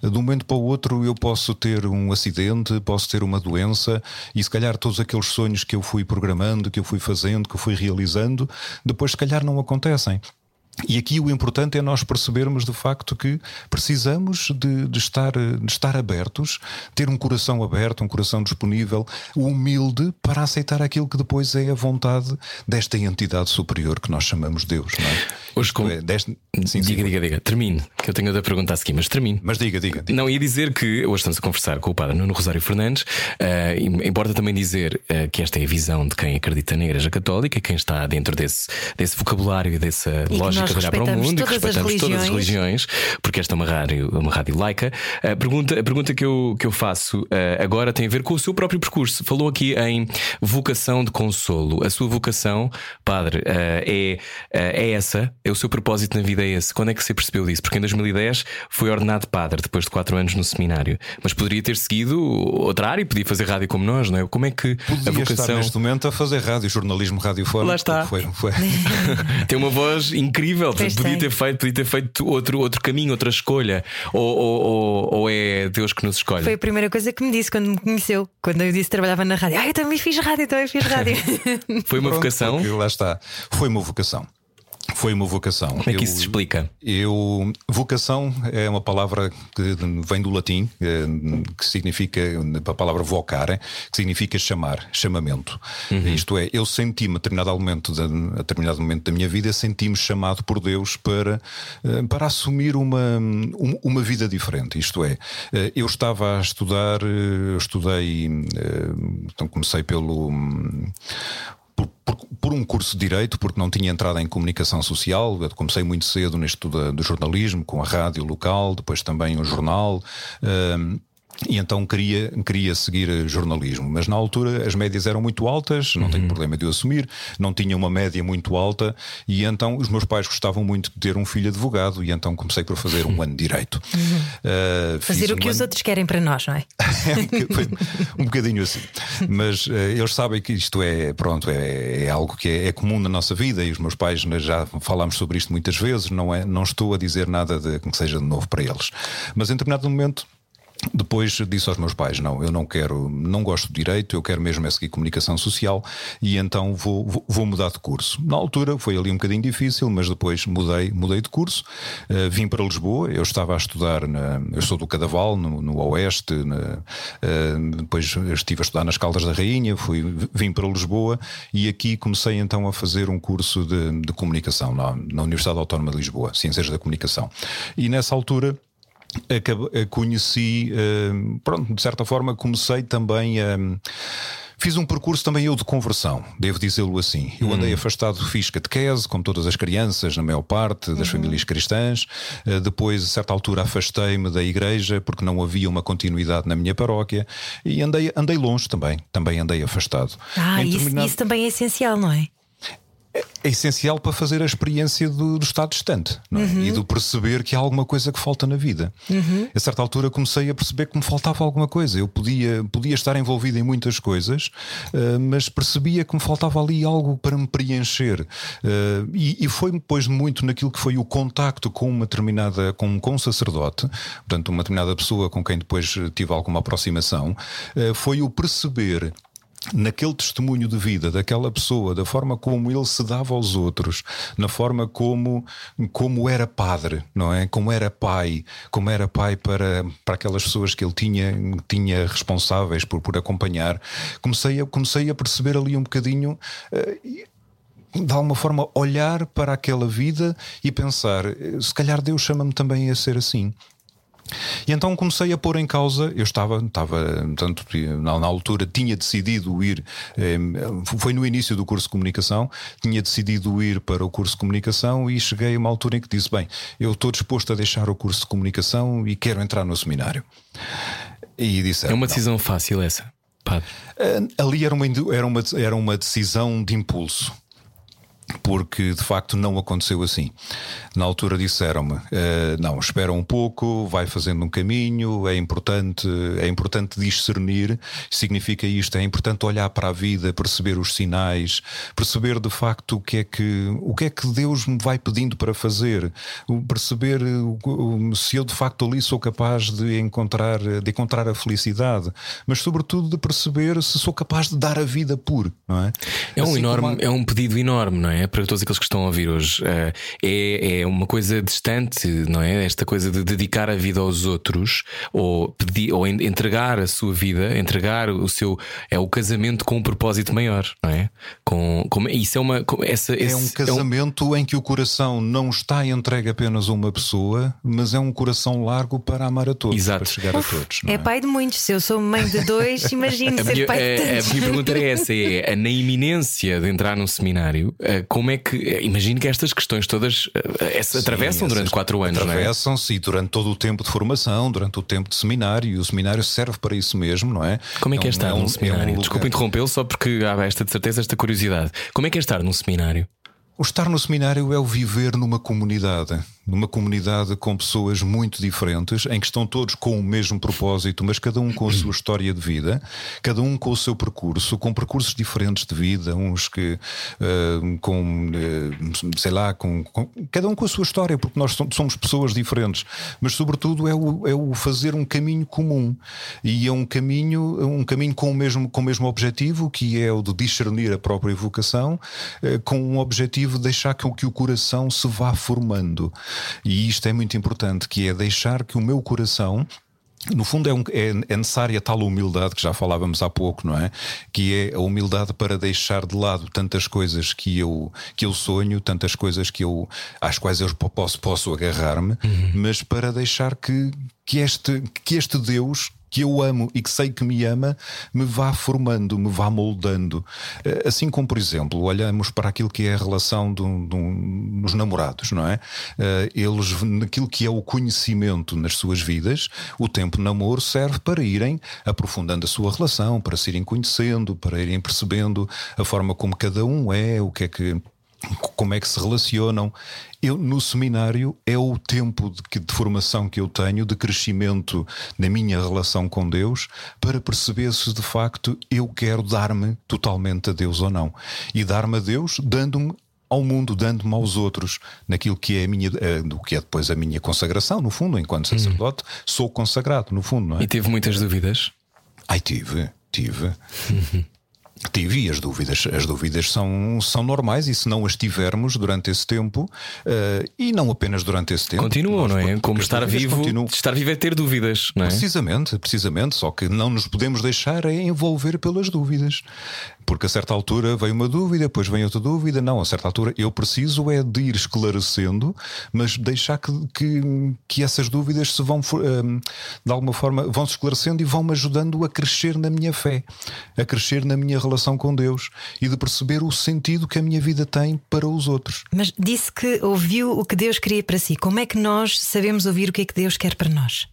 De um momento para o outro eu posso ter um acidente, posso ter uma doença e se calhar todos aqueles sonhos que eu fui programando, que eu fui fazendo, que eu fui realizando, depois se calhar não acontecem. E aqui o importante é nós percebermos de facto que precisamos de, de estar, de estar abertos, ter um coração aberto, um coração disponível, humilde para aceitar aquilo que depois é a vontade desta entidade superior que nós chamamos Deus. Não é? Hoje com- é, deste- sim, sim. diga, diga, diga. Termine, que eu tenho de perguntar a seguir, mas termine. Mas diga, diga. diga. Não, ia dizer que hoje estamos a conversar com o padre Nuno Rosário Fernandes, e importa também dizer eh, que esta é a visão de quem acredita na Igreja Católica, quem está dentro desse, desse vocabulário e dessa que lógica de olhar para o respeitamos mundo e que todas as respeitamos todas as religiões. porque esta é uma rádio, uma rádio laica. A pergunta, a pergunta que, eu, que eu faço eh, agora tem a ver com o seu próprio percurso. Falou aqui em vocação de consolo. A sua vocação, padre, é, é essa? É o seu propósito na vida? É esse? Quando é que você percebeu disso? Porque em 2010 foi ordenado padre, depois de quatro anos no seminário. Mas poderia ter seguido outra área e podia fazer rádio como nós, não é? Como é que a Podia estar vocação. neste momento a fazer rádio, jornalismo radiofónico. Lá está. Foi, foi. <laughs> Tem uma voz incrível, Pois podia tem. ter feito, podia ter feito outro, outro caminho, outra escolha. Ou, ou, ou, ou é Deus que nos escolhe? Foi a primeira coisa que me disse quando me conheceu. Quando eu disse que trabalhava na rádio. Ah, eu também fiz rádio, também fiz rádio. Foi uma Pronto, vocação. Lá está. Foi uma vocação. Foi uma vocação. Como é que eu, isso se explica? Eu, vocação é uma palavra que vem do latim, eh, que significa, a palavra vocare, que significa chamar, chamamento. Uhum. Isto é, eu senti-me a determinado momento, a determinado momento da minha vida, senti-me chamado por Deus para, eh, para assumir uma, uma vida diferente. Isto é, eh, eu estava a estudar, estudei, então comecei pelo por, por, por, um curso de Direito, porque não tinha entrado em comunicação social. Eu comecei muito cedo neste do, do jornalismo, com a rádio local, depois também o jornal. Um, e então queria, queria seguir jornalismo, mas na altura as médias eram muito altas, não uhum. tenho problema de eu assumir, não tinha uma média muito alta, e então os meus pais gostavam muito de ter um filho advogado, e então comecei por fazer um <laughs> ano de direito. Uhum. Uh, fazer o que um os ano... outros querem para nós, não é? <laughs> é um, bocadinho assim. Mas uh, eles sabem que isto é, pronto, é, é algo que é, é, comum na nossa vida, e os meus pais já falámos sobre isto muitas vezes, não, é, não estou a dizer nada de, que seja de novo para eles. Mas em determinado momento depois disse aos meus pais: Não, eu não quero, não gosto de direito, eu quero mesmo é seguir comunicação social e então vou, vou, mudar de curso. Na altura foi ali um bocadinho difícil, mas depois mudei, mudei de curso, uh, vim para Lisboa. Eu estava a estudar, na, eu sou do Cadaval, no, no Oeste, na, uh, depois estive a estudar nas Caldas da Rainha, fui, vim para Lisboa e aqui comecei então a fazer um curso de, de comunicação na, na Universidade Autónoma de Lisboa, Ciências da Comunicação. E nessa altura conheci, eh, pronto, de certa forma comecei também a. Fiz um percurso também eu de conversão, devo dizê-lo assim. Eu andei hum. afastado, fiz catequese, como todas as crianças, na maior parte das uhum. famílias cristãs. Eh, depois, a certa altura, afastei-me da igreja porque não havia uma continuidade na minha paróquia e andei, andei longe também, também andei afastado. Ah, isso, isso também é essencial, não é? É essencial para fazer a experiência do, do estado distante é? uhum. e do perceber que há alguma coisa que falta na vida. Uhum. A certa altura comecei a perceber que me faltava alguma coisa. Eu podia, podia estar envolvido em muitas coisas, uh, mas percebia que me faltava ali algo para me preencher. Uh, e, e, foi depois muito naquilo que foi o contacto com uma determinada, com, com um sacerdote, portanto, uma determinada pessoa com quem depois tive alguma aproximação, uh, foi o perceber naquele testemunho de vida daquela pessoa, da forma como ele se dava aos outros, na forma como, como era padre, não é? Como era pai, como era pai para, para aquelas pessoas que ele tinha, tinha responsáveis por, por acompanhar, comecei a, comecei a perceber ali um bocadinho. Uh, de alguma forma olhar para aquela vida e pensar: se calhar Deus chama-me também a ser assim. E então comecei a pôr em causa, eu estava, estava tanto na, na altura tinha decidido ir, eh, foi no início do curso de comunicação, tinha decidido ir para o curso de comunicação e cheguei a uma altura em que disse: Bem, eu estou disposto a deixar o curso de comunicação e quero entrar no seminário. E disse, é uma decisão não. fácil essa. Padre. Eh, ali era uma, era, uma, era uma decisão de impulso porque de facto não aconteceu assim. Na altura disseram-me: uh, não, espera um pouco, vai fazendo um caminho, é importante, é importante discernir. Significa isto, é importante olhar para a vida, perceber os sinais, perceber de facto o que é que, o que, é que Deus me vai pedindo para fazer, perceber se eu de facto ali sou capaz de encontrar, de encontrar a felicidade, mas sobretudo de perceber se sou capaz de dar a vida por, não é? É um assim enorme, é um pedido enorme, não é? É? Para todos aqueles que estão a ouvir hoje, eh, é, é uma coisa distante, não é? Esta coisa de dedicar a vida aos outros ou, pedir, ou entregar a sua vida, entregar o seu. É o casamento com um propósito maior, não é? Com, com, isso é uma. Essa, é um casamento é um... em que o coração não está entregue apenas a uma pessoa, mas é um coração largo para amar a todos, Exato. para chegar Uf, a todos. É? é? pai de muitos. Se eu sou mãe de dois, <laughs> imagino ser minha, pai de tantos. A minha pergunta é essa: é na iminência de entrar num seminário, como é que. Imagino que estas questões todas uh, Sim, atravessam durante quatro anos, Atravessam-se é? durante todo o tempo de formação, durante o tempo de seminário, e o seminário serve para isso mesmo, não é? Como é que é, é estar é um, num seminário? É um Desculpa interrompê-lo, só porque há esta de certeza, esta curiosidade. Como é que é estar num seminário? O estar no seminário é o viver numa comunidade. Numa comunidade com pessoas muito diferentes, em que estão todos com o mesmo propósito, mas cada um com a sua história de vida, cada um com o seu percurso, com percursos diferentes de vida, uns que uh, com, uh, sei lá, com, com, cada um com a sua história, porque nós somos pessoas diferentes, mas sobretudo é o, é o fazer um caminho comum e é um caminho, um caminho com o mesmo, com o mesmo objetivo, que é o de discernir a própria vocação, uh, com um objetivo de deixar que, que o coração se vá formando. E isto é muito importante, que é deixar que o meu coração no fundo é, um, é, é, necessária tal humildade que já falávamos há pouco, não é? Que é a humildade para deixar de lado tantas coisas que eu, que eu sonho, tantas coisas que eu, às quais eu posso, posso agarrar-me, uhum. mas para deixar que, que, este, que este Deus que eu amo e que sei que me ama, me vá formando, me vá moldando. Eh, assim como, por exemplo, olhamos para aquilo que é a relação dos namorados, não é? Eh, eles, naquilo que é o conhecimento nas suas vidas, o tempo de namoro serve para irem aprofundando a sua relação, para se irem conhecendo, para irem percebendo a forma como cada um é, o que é que como é que se relacionam. Eu, no seminário, é o tempo de, de, formação que eu tenho, de crescimento na minha relação com Deus, para perceber se de facto eu quero dar-me totalmente a Deus ou não. E dar-me a Deus dando-me ao mundo, dando-me aos outros, naquilo que é a minha, do que é depois a minha consagração, no fundo, enquanto sacerdote, hum. sou consagrado, no fundo, não é? E teve muitas dúvidas? Ai, tive, tive. <laughs> Tive e as dúvidas, as dúvidas são, são normais e se não as tivermos durante esse tempo, uh, e não apenas durante esse tempo. Continuam, não é? Como estar vivo, continuam. estar vivo é ter dúvidas, não é? Precisamente, precisamente, só que não nos podemos deixar envolver pelas dúvidas. Porque a certa altura vem uma dúvida, depois vem outra dúvida. Não, a certa altura eu preciso é de ir esclarecendo, mas deixar que, que, que essas dúvidas se vão, um, de alguma forma, vão se esclarecendo e vão-me ajudando a crescer na minha fé, a crescer na minha relação com Deus e de perceber o sentido que a minha vida tem para os outros. Mas disse que ouviu o que Deus queria para si. Como é que nós sabemos ouvir o que é que Deus quer para nós?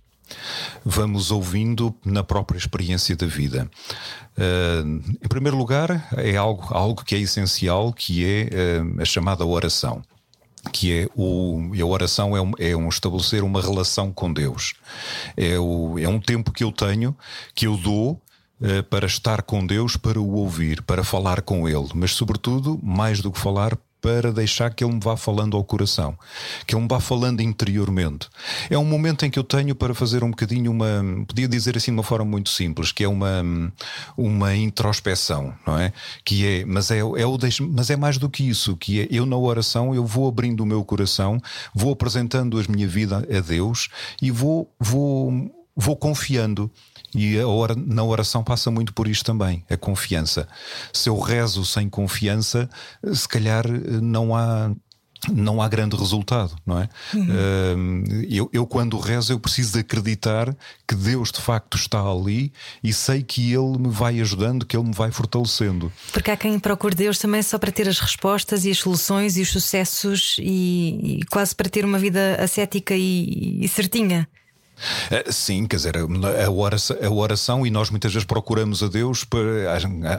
Vamos ouvindo na própria experiência da vida. Uh, em primeiro lugar, é algo, algo que é essencial, que é uh, a chamada oração. Que é o. A oração é um, é um estabelecer uma relação com Deus. É, o, é um tempo que eu tenho, que eu dou uh, para estar com Deus, para o ouvir, para falar com Ele, mas, sobretudo, mais do que falar, para deixar que ele me vá falando ao coração, que ele me vá falando interiormente. É um momento em que eu tenho para fazer um bocadinho uma, podia dizer assim de uma forma muito simples, que é uma, uma introspeção, não é? Que é, mas é, é o mas é mais do que isso, que é eu na oração eu vou abrindo o meu coração, vou apresentando a minha vida a Deus e vou vou vou confiando e na oração passa muito por isto também, a confiança. Se eu rezo sem confiança, se calhar não há não há grande resultado, não é? Uhum. Eu, eu, quando rezo, eu preciso de acreditar que Deus de facto está ali e sei que Ele me vai ajudando, que Ele me vai fortalecendo. Porque há quem procure Deus também só para ter as respostas e as soluções e os sucessos e, e quase para ter uma vida ascética e, e certinha. Eh, sim, quer dizer, a oração, a oração, e nós muitas vezes procuramos a Deus, para,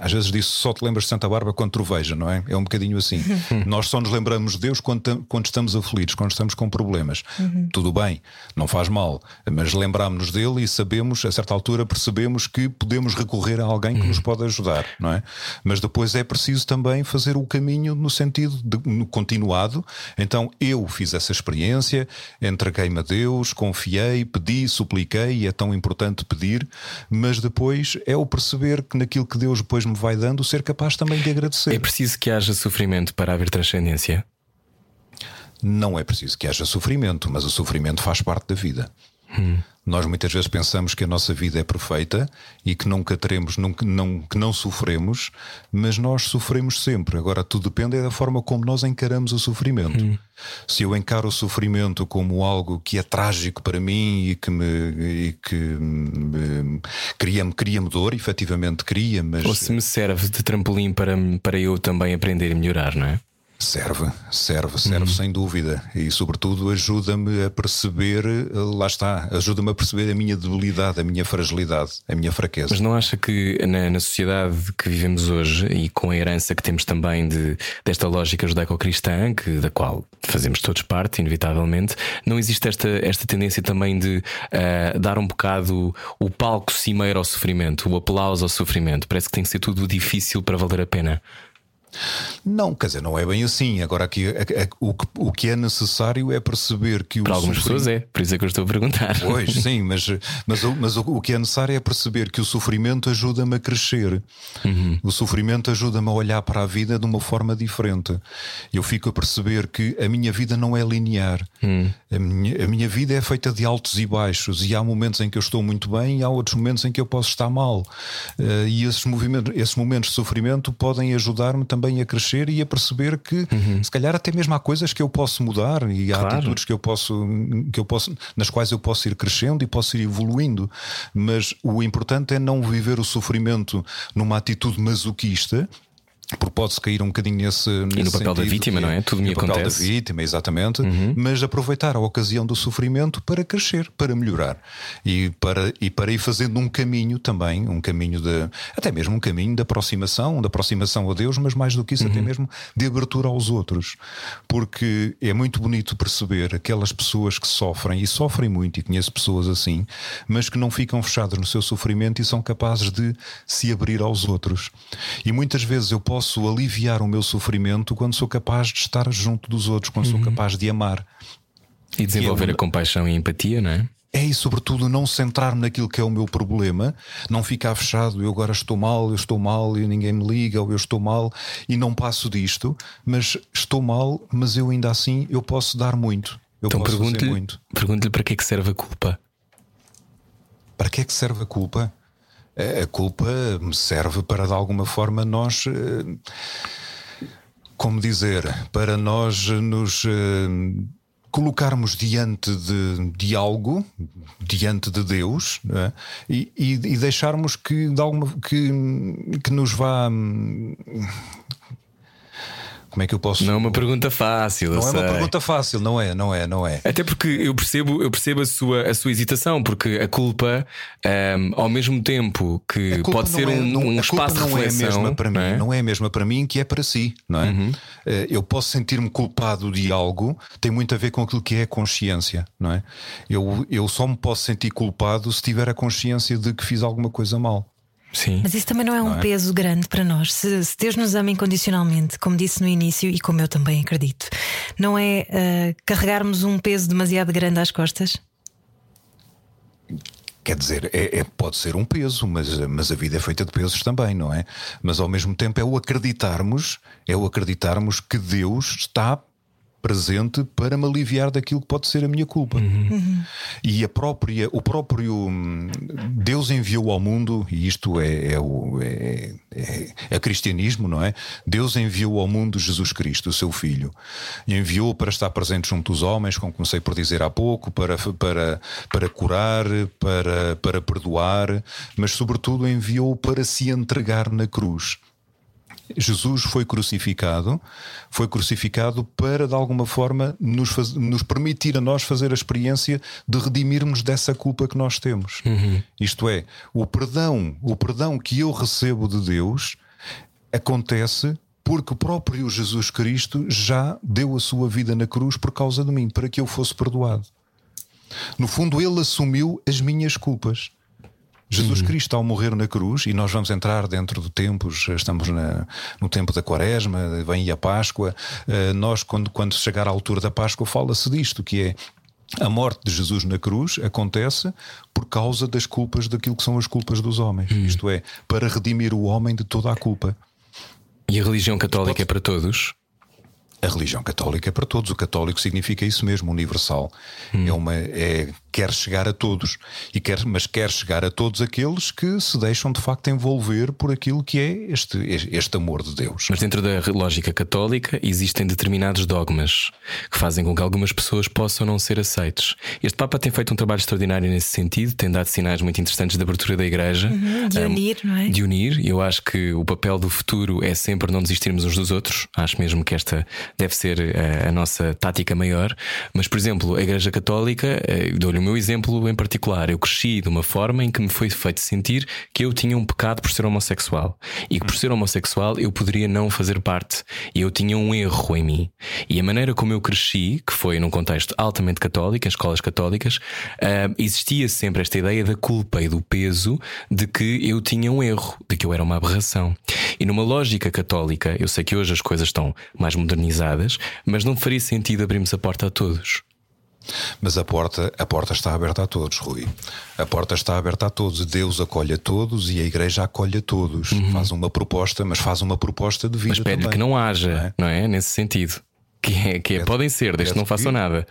às vezes disso só te lembras de Santa Bárbara quando troveja, não é? É um bocadinho assim. nós só nos lembramos de Deus quando, quando estamos aflitos, quando estamos com problemas. Uhum. Tudo bem, não faz mal, mas lembramos-nos dele e sabemos, a certa altura, percebemos que podemos recorrer a alguém que uhum. nos pode ajudar, não é? Mas depois é preciso também fazer o caminho no sentido de, no continuado. Então eu fiz essa experiência, entreguei-me a Deus, confiei, pedi pedi, supliquei e é tão importante pedir, mas depois é o perceber que naquilo que Deus depois me vai dando, ser capaz também de agradecer. É preciso que haja sofrimento para haver transcendência? Não é preciso que haja sofrimento, mas o sofrimento faz parte da vida. Hum. Nós muitas vezes pensamos que a nossa vida é perfeita e que nunca teremos, nunca, não, que não sofremos, mas nós sofremos sempre. Agora, tudo depende da forma como nós encaramos o sofrimento. Hum. Se eu encaro o sofrimento como algo que é trágico para mim e que me, e que me cria-me cria dor, efetivamente cria, mas. Ou se me serve de trampolim para, para eu também aprender e melhorar, não é? Serve, serve, serve Uhum. sem dúvida. E, sobretudo, ajuda-me a perceber, eh, lá está, ajuda-me a perceber a minha debilidade, a minha fragilidade, a minha fraqueza. Mas não acha que na, na sociedade que vivemos hoje e com a herança que temos também de, desta lógica judaico-cristã, que, da qual fazemos todos parte, inevitavelmente, não existe esta, esta tendência também de ah, dar um bocado o palco cimeiro ao sofrimento, o aplauso ao sofrimento? Parece que tem que ser tudo difícil para valer a pena. Não, quer dizer, não é bem assim. Agora, aqui, a- a- o, que, o que é necessário é perceber que o Para algumas sofrimento- pessoas é, por isso é que eu estou a perguntar. Pois, sim, mas, mas, o- mas o, o que é necessário é perceber que o sofrimento ajuda-me a crescer. O sofrimento ajuda-me a olhar para a vida de uma forma diferente. Eu fico a perceber que a minha vida não é linear. A, minha, a minha vida é feita de altos e baixos, e há momentos em que eu estou muito bem e há outros momentos em que eu posso estar mal. Eh, e esses, movimentos, esses momentos de sofrimento podem ajudar-me também a crescer e a perceber que, se calhar, até mesmo há coisas que eu posso mudar e há Claro. atitudes que eu posso, que eu posso, nas quais eu posso ir crescendo e posso ir evoluindo. Mas o importante é não viver o sofrimento numa atitude masoquista. Porque pode-se cair um bocadinho nesse. E no papel da vítima, não é? Tudo me no papel acontece. da vítima, exatamente. Uhum. Mas aproveitar a ocasião do sofrimento para crescer, para melhorar e para, e para ir fazendo um caminho também, um caminho de. até mesmo um caminho de aproximação, de aproximação a Deus, mas mais do que isso, Uhum. até mesmo de abertura aos outros. Porque é muito bonito perceber aquelas pessoas que sofrem, e sofrem muito, e conheço pessoas assim, mas que não ficam fechadas no seu sofrimento e são capazes de se abrir aos outros. E muitas vezes eu posso aliviar o meu sofrimento quando sou capaz de estar junto dos outros, quando sou capaz de amar. E desenvolver é a compaixão e a empatia, não é? É e sobretudo não centrar-me naquilo que é o meu problema, não ficar fechado, eu agora estou mal, eu estou mal e ninguém me liga, ou eu estou mal e não passo disto, mas estou mal, mas eu ainda assim eu posso dar muito. Eu Então posso pergunto-lhe muito. pergunto para que é que serve a culpa? Para que é que serve a culpa? A culpa serve para de alguma forma nós. eh, Como dizer? Para nós nos. eh, Colocarmos diante de, de algo, diante de Deus, é? e, e, e deixarmos que, de alguma, que, que nos vá. Como é que eu posso. Não é uma pergunta fácil, Não é uma sei. pergunta fácil, não é? Não é? Não é? Até porque eu percebo, eu percebo a sua, a sua hesitação, porque a culpa, ahm, ao mesmo tempo que pode ser é- um, não- um espaço de não é a reflexão, mesma para mim, não é? Uhum. não é a mesma para mim que é para si, não é? Eh, Eu posso sentir-me culpado de algo, tem muito a ver com aquilo que é a consciência, não é? Eu, eu só me posso sentir culpado se tiver a consciência de que fiz alguma coisa mal. Sim. Mas isso também não é um peso grande para nós. Se, se Deus nos ama incondicionalmente, como disse no início e como eu também acredito, não é ah, carregarmos um peso demasiado grande às costas? Quer dizer, é, é- pode ser um peso, mas, mas a vida é feita de pesos também, não é? Mas ao mesmo tempo é o acreditarmos, é o acreditarmos que Deus está presente para me aliviar daquilo que pode ser a minha culpa. E a própria, o próprio hum, Deus enviou ao mundo, e isto é, é o é, é- é cristianismo, não é? Deus enviou ao mundo Jesus Cristo, o seu Filho, e enviou para estar presente junto dos homens, como comecei por dizer há pouco, para, para, para curar, para, para perdoar, mas sobretudo enviou para se entregar na cruz. Jesus foi crucificado, foi crucificado para de alguma forma nos, faz- nos permitir a nós fazer a experiência de redimirmos dessa culpa que nós temos. Isto é, o perdão, o perdão que eu recebo de Deus acontece porque o próprio Jesus Cristo já deu a sua vida na cruz por causa de mim, para que eu fosse perdoado. No fundo, ele assumiu as minhas culpas. Jesus Cristo, ao morrer na cruz, e nós vamos entrar dentro do tempo, estamos na- no tempo da Quaresma, vem a Páscoa. eh, Nós, quando, quando chegar à altura da Páscoa, fala-se disto, que é a morte de Jesus na cruz acontece por causa das culpas daquilo que são as culpas dos homens. Isto é, para redimir o homem de toda a culpa. E a religião católica é para todos? A religião católica é para todos. O católico significa isso mesmo, universal. É, uma, é quer chegar a todos, e quer, mas quer chegar a todos aqueles que se deixam de facto envolver por aquilo que é este, este amor de Deus. Mas dentro da lógica católica existem determinados dogmas que fazem com que algumas pessoas possam não ser aceites. Este Papa tem feito um trabalho extraordinário nesse sentido, tem dado sinais muito interessantes de abertura da Igreja, uhum, de unir, um, não é? De unir. Eu acho que o papel do futuro é sempre não desistirmos uns dos outros. Acho mesmo que esta deve ser a, eh, a nossa tática maior. Mas, por exemplo, a Igreja Católica, eh, dou-lhe o meu exemplo em particular. Eu cresci de uma forma em que me foi feito sentir que eu tinha um pecado por ser homossexual e que por ser homossexual eu poderia não fazer parte e eu tinha um erro em mim. E a maneira como eu cresci, que foi num contexto altamente católico, em escolas católicas, uh, existia sempre esta ideia da culpa e do peso de que eu tinha um erro, de que eu era uma aberração. E numa lógica católica, eu sei que hoje as coisas estão mais modernizadas, mas não faria sentido abrirmos a porta a todos. Mas a porta, a porta está aberta a todos, Rui. A porta está aberta a todos. Deus acolhe a todos e a Igreja acolhe a todos. Uhum. Faz uma proposta, mas faz uma proposta de vida. Mas pede também. que não haja, não é? não é? Nesse sentido. Que é, que é, podem ser, desde que não façam nada.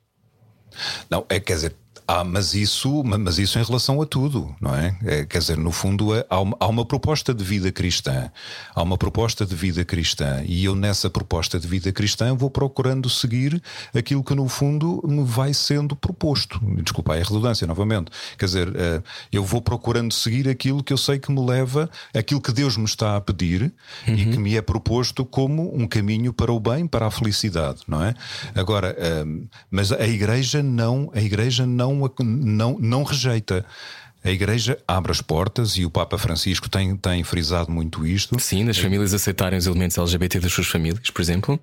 <laughs> não, é, quer dizer, ah, mas isso, mas isso em relação a tudo, não é? é quer dizer, no fundo é, há, uma, há uma proposta de vida cristã, há uma proposta de vida cristã, e eu nessa proposta de vida cristã vou procurando seguir aquilo que no fundo me vai sendo proposto. Desculpa a redundância novamente. Quer dizer, eh, eu vou procurando seguir aquilo que eu sei que me leva, aquilo que Deus me está a pedir uhum. e que me é proposto como um caminho para o bem, para a felicidade, não é? Agora, eh, mas a igreja não, a igreja não não, não, não rejeita. A Igreja abre as portas e o Papa Francisco tem, tem frisado muito isto. Sim, das famílias aceitarem os elementos LGBT das suas famílias, por exemplo.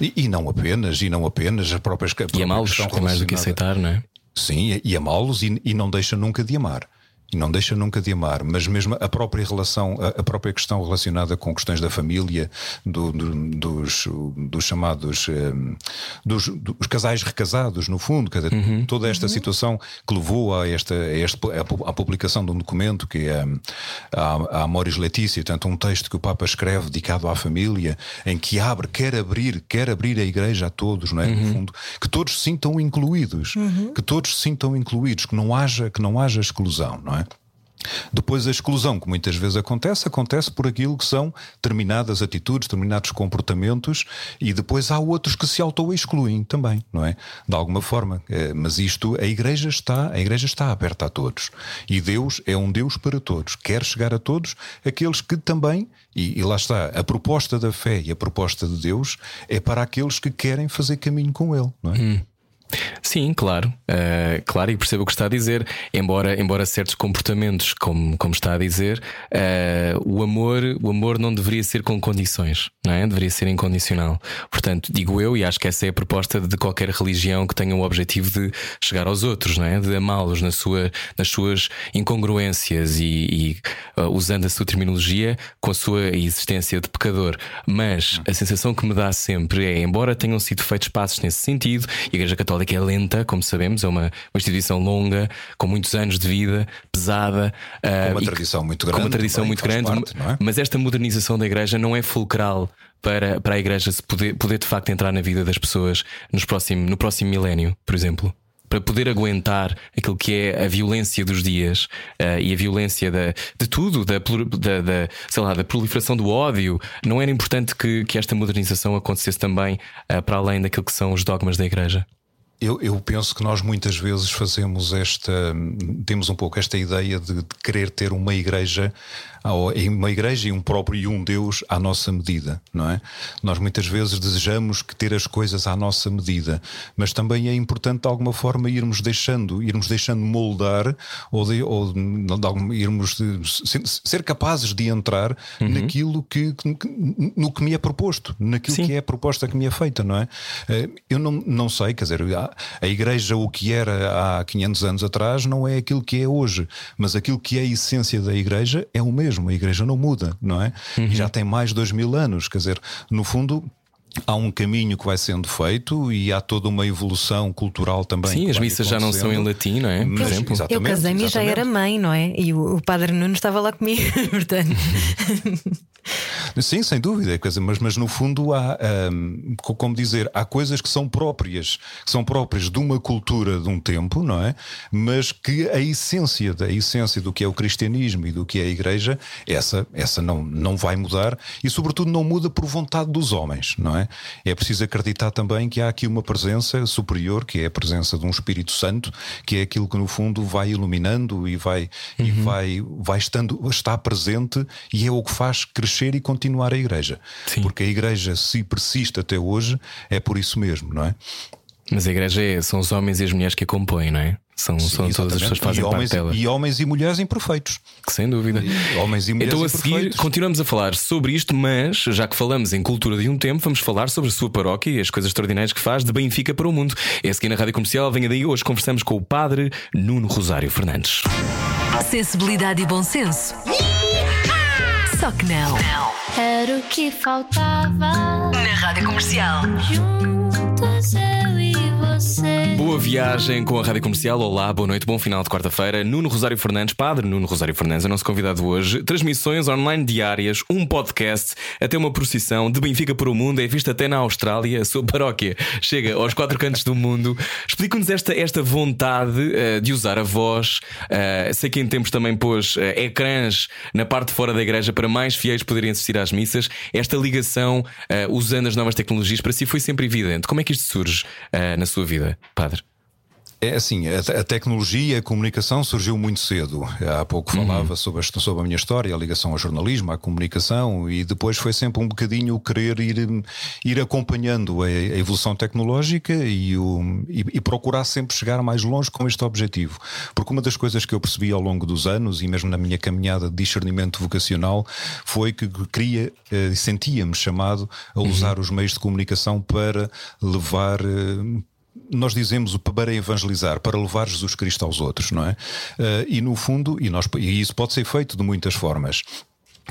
E, e não apenas, e não apenas as próprias. E amá-los é mais do que aceitar, não é? Sim, e amá-los e, e não deixa nunca de amar e não deixa nunca de amar, mas mesmo a própria relação, a, própria questão relacionada com questões da família, do, do, dos, dos chamados um, ehm, dos, dos, casais recasados, no fundo, cada, uhum. toda esta uhum. situação que levou a esta, a esta a, publicação de um documento que é a, a Amoris Letícia, tanto um texto que o Papa escreve dedicado à família, em que abre, quer abrir, quer abrir a igreja a todos, não é? Uhum. No fundo, que todos se sintam incluídos, uhum. que todos se sintam incluídos, que não haja, que não haja exclusão, não é? Depois a exclusão, que muitas vezes acontece, acontece por aquilo que são determinadas atitudes, determinados comportamentos, e depois há outros que se auto-excluem também, não é? De alguma forma. É, mas isto, a igreja está, a igreja está aberta a todos. E Deus é um Deus para todos. Quer chegar a todos, aqueles que também, e, e lá está, a proposta da fé e a proposta de Deus é para aqueles que querem fazer caminho com Ele, não é? Hum. Sim, claro, uh, claro, e percebo o que está a dizer. Embora, embora certos comportamentos, como, como está a dizer, uh, o amor, o amor não deveria ser com condições, não é? Deveria ser incondicional. Portanto, digo eu, e acho que essa é a proposta de qualquer religião que tenha o objetivo de chegar aos outros, não é? De amá-los na sua, nas suas incongruências e, e uh, usando a sua terminologia com a sua existência de pecador. Mas a sensação que me dá sempre é, embora tenham sido feitos passos nesse sentido, a Igreja Católica Católica é lenta, como sabemos, é uma, uma instituição longa, com muitos anos de vida, pesada. Com uma uh, tradição muito grande. Com uma tradição muito grande, parte, é? mas esta modernização da Igreja não é fulcral para, para a Igreja se poder, poder de facto entrar na vida das pessoas nos próximo, no próximo milénio, por exemplo para poder aguentar aquilo que é a violência dos dias uh, e a violência da, de tudo, da, da, da, sei lá, da proliferação do ódio, não era importante que, que esta modernização acontecesse também uh, para além daquilo que são os dogmas da Igreja? Eu, eu, penso que nós muitas vezes fazemos esta. temos um pouco esta ideia de, de querer ter uma igreja uma igreja e um próprio e um Deus à nossa medida, não é? Nós muitas vezes desejamos que ter as coisas à nossa medida, mas também é importante de alguma forma irmos deixando, irmos deixando moldar ou, de, ou de, de, irmos de, ser capazes de entrar uhum. naquilo que, no que me é proposto, naquilo Sim. que é a proposta que me é feita, não é? Eh, eu não, não sei, quer dizer, a igreja o que era há 500 anos atrás não é aquilo que é hoje, mas aquilo que é a essência da igreja é o mesmo mesmo, a igreja não muda, não é? Uhum. E já tem mais de dois mil anos, quer dizer, no fundo, há um caminho que vai sendo feito e há toda uma evolução cultural também. Sim, as missas já não são em latim, não é? Por Mas, exemplo. Eu casei-me e já era mãe, não é? E o, o padre Nuno estava lá comigo, <laughs> portanto. Sim, sem dúvida, coisa, mas, mas no fundo há, um, como dizer, há coisas que são próprias, que são próprias de uma cultura de um tempo, não é? Mas que a essência, da essência do que é o cristianismo e do que é a igreja, essa, essa não, não vai mudar e, sobretudo, não muda por vontade dos homens, não é? É preciso acreditar também que há aqui uma presença superior, que é a presença de um Espírito Santo, que é aquilo que no fundo vai iluminando e vai, uhum. e vai, vai estando, está presente e é o que faz crescer e continuar a igreja. Sim. Porque a igreja, se persiste até hoje, é por isso mesmo, não é? Mas a igreja é, são os homens e as mulheres que a compõem, não é? São, Sim, são todas as pessoas que fazem e homens, parte dela. E homens e mulheres imperfeitos. Sem dúvida. E homens e mulheres então a seguir continuamos a falar sobre isto, mas já que falamos em cultura de um tempo, vamos falar sobre a sua paróquia e as coisas extraordinárias que faz de Benfica para o mundo. É aqui na Rádio Comercial, venha daí. Hoje conversamos com o padre Nuno Rosário Fernandes. Sensibilidade e bom senso. Só que não. Era o que faltava. Na Rádio Comercial. Juntos eu e você. Boa viagem com a Rádio Comercial. Olá, boa noite, bom final de quarta-feira. Nuno Rosário Fernandes, Padre Nuno Rosário Fernandes, é nosso convidado hoje. Transmissões online diárias, um podcast, até uma procissão de Benfica para o mundo. É vista até na Austrália. A sua paróquia chega aos quatro cantos do mundo. Explica-nos esta, esta vontade uh, de usar a voz. Uh, sei que em tempos também pôs uh, ecrãs na parte de fora da igreja para mais fiéis poderem assistir às missas. Esta ligação, usando as novas tecnologias, para si foi sempre evidente. Como é que isto surge na sua vida, Padre? É assim, a, tecnologia, a comunicação surgiu muito cedo. Há pouco falava uhum. sobre, a, sobre a minha história, a ligação ao jornalismo, à comunicação, e depois foi sempre um bocadinho querer ir, ir acompanhando a, a evolução tecnológica e, o, e, e, procurar sempre chegar mais longe com este objetivo. Porque uma das coisas que eu percebi ao longo dos anos, e mesmo na minha caminhada de discernimento vocacional, foi que queria, eh, sentia-me chamado a uhum. usar uhum. os meios de comunicação para levar eh, nós dizemos o para evangelizar, para levar Jesus Cristo aos outros, não é? Uh, e no fundo, e, nós, e isso pode ser feito de muitas formas.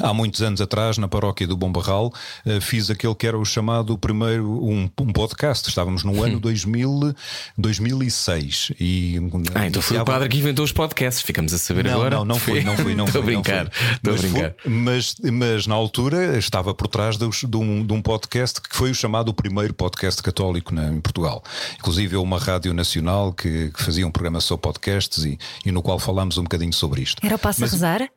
Há muitos anos atrás, na paróquia do Bom Barral, eh, fiz aquele que era o chamado primeiro um, um podcast. Estávamos no ano 2000, 2006 e ah, então foi o padre que inventou os podcasts. Ficamos a saber não, agora. Não, não foi, não foi, não <laughs> Estou a brincar, estou a brincar. Mas, mas na altura estava por trás de, de, um, de um podcast que foi o chamado o primeiro podcast católico na, em Portugal. Inclusive é uma rádio nacional que, que, fazia um programa sobre podcasts e, e no qual falámos um bocadinho sobre isto. Era o Passo mas, a Rezar?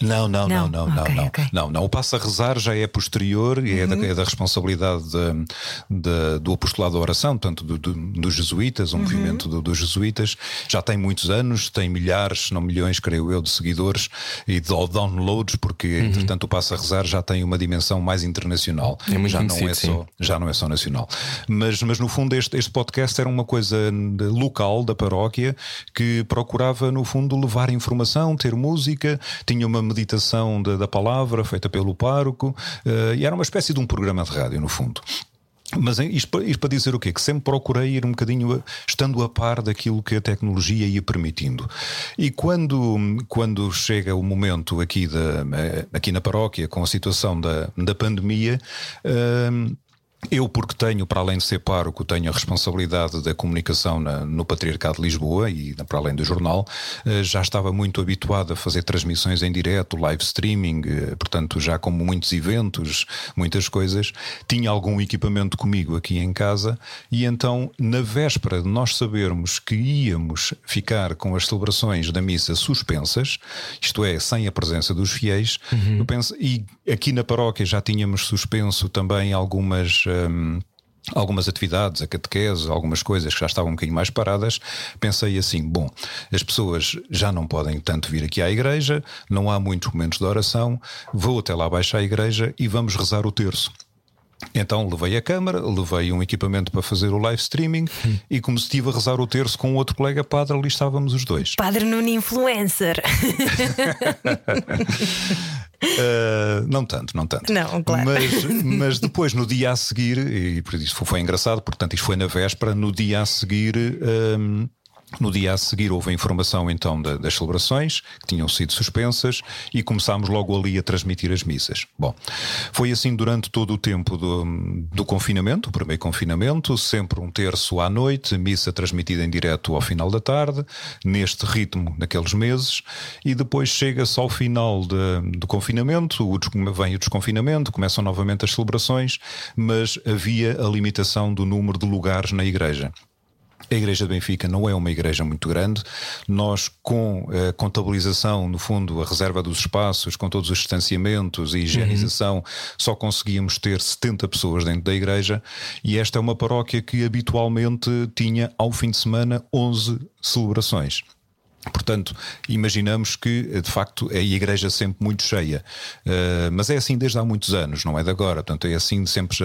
Não, não, não, não, não, okay, não, okay. não, não. O passo a rezar já é posterior e uhum. é, da, uhum. é, da, responsabilidade de, de, do apostolado da oração, tanto do, do, dos jesuítas, o um uhum. movimento dos jesuítas. Já tem muitos anos, tem milhares, não milhões, creio eu, de seguidores e de downloads, porque uhum. entretanto o passo a rezar já tem uma dimensão mais internacional. É já não é só, já não é só nacional. Mas, mas no fundo este, este podcast era uma coisa local da paróquia que procurava no fundo levar informação, ter música, tinha uma uma meditação da, da palavra feita pelo pároco, uh, e era uma espécie de um programa de rádio, no fundo. Mas isto, isto, para dizer o quê? Que sempre procurei ir um bocadinho estando a par daquilo que a tecnologia ia permitindo. E quando, quando chega o momento aqui, da, eh, aqui na paróquia, com a situação da, da pandemia. Eu, porque tenho, para além de ser pároco, tenho a responsabilidade da comunicação na, no Patriarcado de Lisboa e para além do jornal, eh, já estava muito habituado a fazer transmissões em direto, live streaming, eh, portanto, já como muitos eventos, muitas coisas, tinha algum equipamento comigo aqui em casa e então, na véspera de nós sabermos que íamos ficar com as celebrações da missa suspensas, isto é, sem a presença dos fiéis, uhum. eu penso, e aqui na paróquia já tínhamos suspenso também algumas um, algumas atividades, a catequese, algumas coisas que já estavam um bocadinho mais paradas, pensei assim: bom, as pessoas já não podem tanto vir aqui à igreja, não há muitos momentos de oração, vou até lá abaixo à igreja e vamos rezar o terço. Então levei a câmara, levei um equipamento para fazer o live streaming hum. e como se estive a rezar o terço com outro colega padre, ali estávamos os dois. Padre Nuno Influencer. <laughs> Uh, não tanto, não tanto. Não, claro. Mas, mas, depois, no dia a seguir, e por isso foi engraçado, portanto, isto foi na véspera, no dia a seguir. Um, No dia a seguir houve a informação então da, das celebrações que tinham sido suspensas e começámos logo ali a transmitir as missas. Bom, foi assim durante todo o tempo do, do confinamento, o primeiro confinamento, sempre um terço à noite, missa transmitida em direto ao final da tarde, neste ritmo naqueles meses, e depois chega-se ao final de, do confinamento, o, vem o desconfinamento, começam novamente as celebrações, mas havia a limitação do número de lugares na igreja. A Igreja de Benfica não é uma igreja muito grande. Nós, com a contabilização, no fundo, a reserva dos espaços, com todos os distanciamentos e higienização, uhum. só conseguíamos ter 70 pessoas dentro da igreja. E esta é uma paróquia que habitualmente tinha, ao fim de semana, 11 celebrações. Portanto, imaginamos que, de facto, é a igreja sempre muito cheia. Uh, mas é assim desde há muitos anos, não é de agora. Portanto, é assim sempre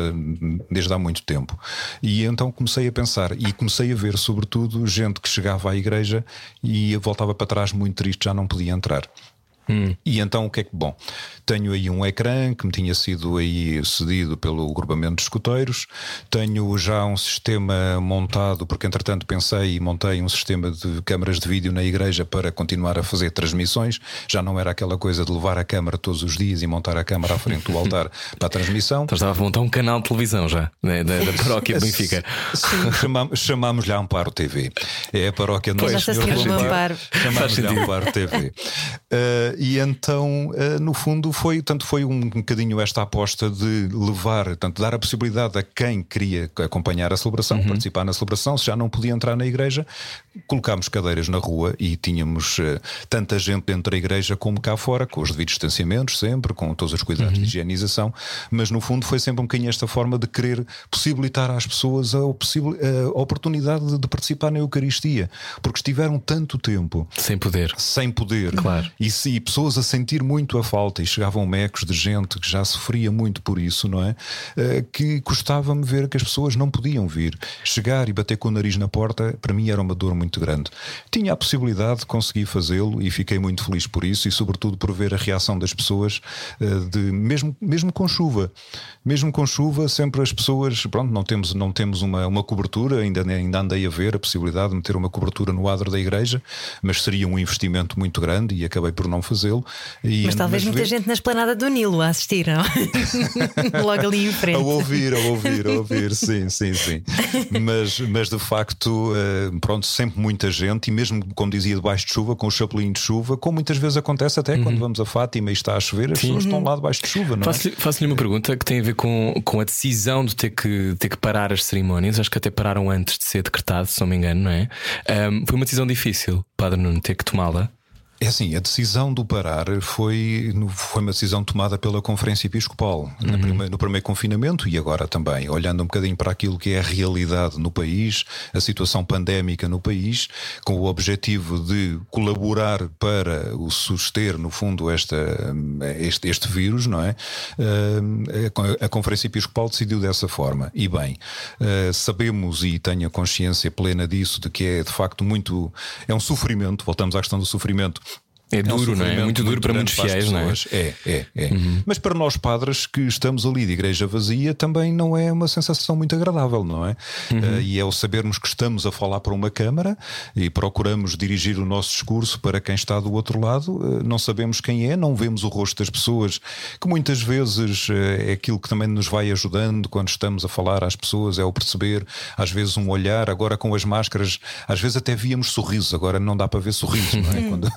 desde há muito tempo. E então comecei a pensar e comecei a ver, sobretudo, gente que chegava à igreja e voltava para trás muito triste, já não podia entrar. Hum. E então o que é que bom? Tenho aí um ecrã que me tinha sido aí cedido pelo grupamento de escuteiros. Tenho já um sistema montado, porque entretanto pensei e montei um sistema de câmaras de vídeo na igreja para continuar a fazer transmissões. Já não era aquela coisa de levar a câmara todos os dias e montar a câmara à frente do altar <laughs> para a transmissão. Então estava a montar um canal de televisão já, né, da, da paróquia de Benfica. <laughs> Sim, chamamos, chamamos-lhe Amparo TV. É a paróquia do Nosso Senhor Amparo. Chamamos-lhe Amparo TV. Uh, <laughs> e então, uh, no fundo, foi, tanto foi um, um bocadinho esta aposta de levar, tanto dar a possibilidade a quem queria acompanhar a celebração, uhum. participar na celebração, se já não podia entrar na igreja, colocámos cadeiras na rua e tínhamos uh, tanta gente dentro da igreja como cá fora, com os devidos distanciamentos, sempre, com todos os cuidados uhum. de higienização, mas no fundo foi sempre um bocadinho esta forma de querer possibilitar às pessoas a, a oportunidade de, de participar na Eucaristia, porque estiveram tanto tempo sem poder, sem poder, claro. e, e pessoas a sentir muito a falta, e chegavam mecos de gente que já sofria muito por isso, não é? Uh, que custava-me ver que as pessoas não podiam vir. Chegar e bater com o nariz na porta, para mim era uma dor muito grande. Tinha a possibilidade de conseguir fazê-lo e fiquei muito feliz por isso, e sobretudo por ver a reação das pessoas, uh, de, mesmo, mesmo com chuva. Mesmo com chuva, sempre as pessoas, pronto, não temos, não temos uma, uma cobertura, ainda, ainda andei a ver a possibilidade de meter uma cobertura no adro da igreja, mas seria um investimento muito grande e acabei por não fazê-lo. Mas talvez muita gente na esplanada do Nilo a assistir, não? <laughs> Logo ali em frente. A ouvir, a ouvir, a ouvir, sim, sim, sim. <laughs> Mas, mas de facto, eh, pronto, sempre muita gente, e mesmo, como dizia, debaixo de chuva, com o chapelinho de chuva, como muitas vezes acontece até uhum. quando vamos a Fátima e está a chover, as sim. pessoas estão lá debaixo de chuva, não é? Faço-lhe faço uma pergunta que tem a ver com, com a decisão de ter que, ter que parar as cerimónias. Acho que até pararam antes de ser decretado, se não me engano, não é? Um, foi uma decisão difícil, Padre Nuno, ter que tomá-la. É assim, a decisão do parar foi, foi uma decisão tomada pela Conferência Episcopal uhum. no, primeiro, no, primeiro, confinamento e agora também, olhando um bocadinho para aquilo que é a realidade no país, a situação pandémica no país, com o objetivo de colaborar para o suster, no fundo, esta, este, este vírus, não é? Eh, a Conferência Episcopal decidiu dessa forma. E bem, eh, sabemos e tenho a consciência plena disso, de que é de facto muito. É um sofrimento, voltamos à questão do sofrimento é duro, é um não é? é muito duro para muitos fiéis, não é? É, é, é. Uhum. Mas para nós padres que estamos ali de igreja vazia também não é uma sensação muito agradável, não é? Uhum. Uh, e é o sabermos que estamos a falar para uma câmara e procuramos dirigir o nosso discurso para quem está do outro lado, uh, não sabemos quem é, não vemos o rosto das pessoas, que muitas vezes uh, é aquilo que também nos vai ajudando quando estamos a falar às pessoas, é o perceber, às vezes um olhar, agora com as máscaras, às vezes até víamos sorrisos, agora não dá para ver sorrisos, não é? <laughs> Quando,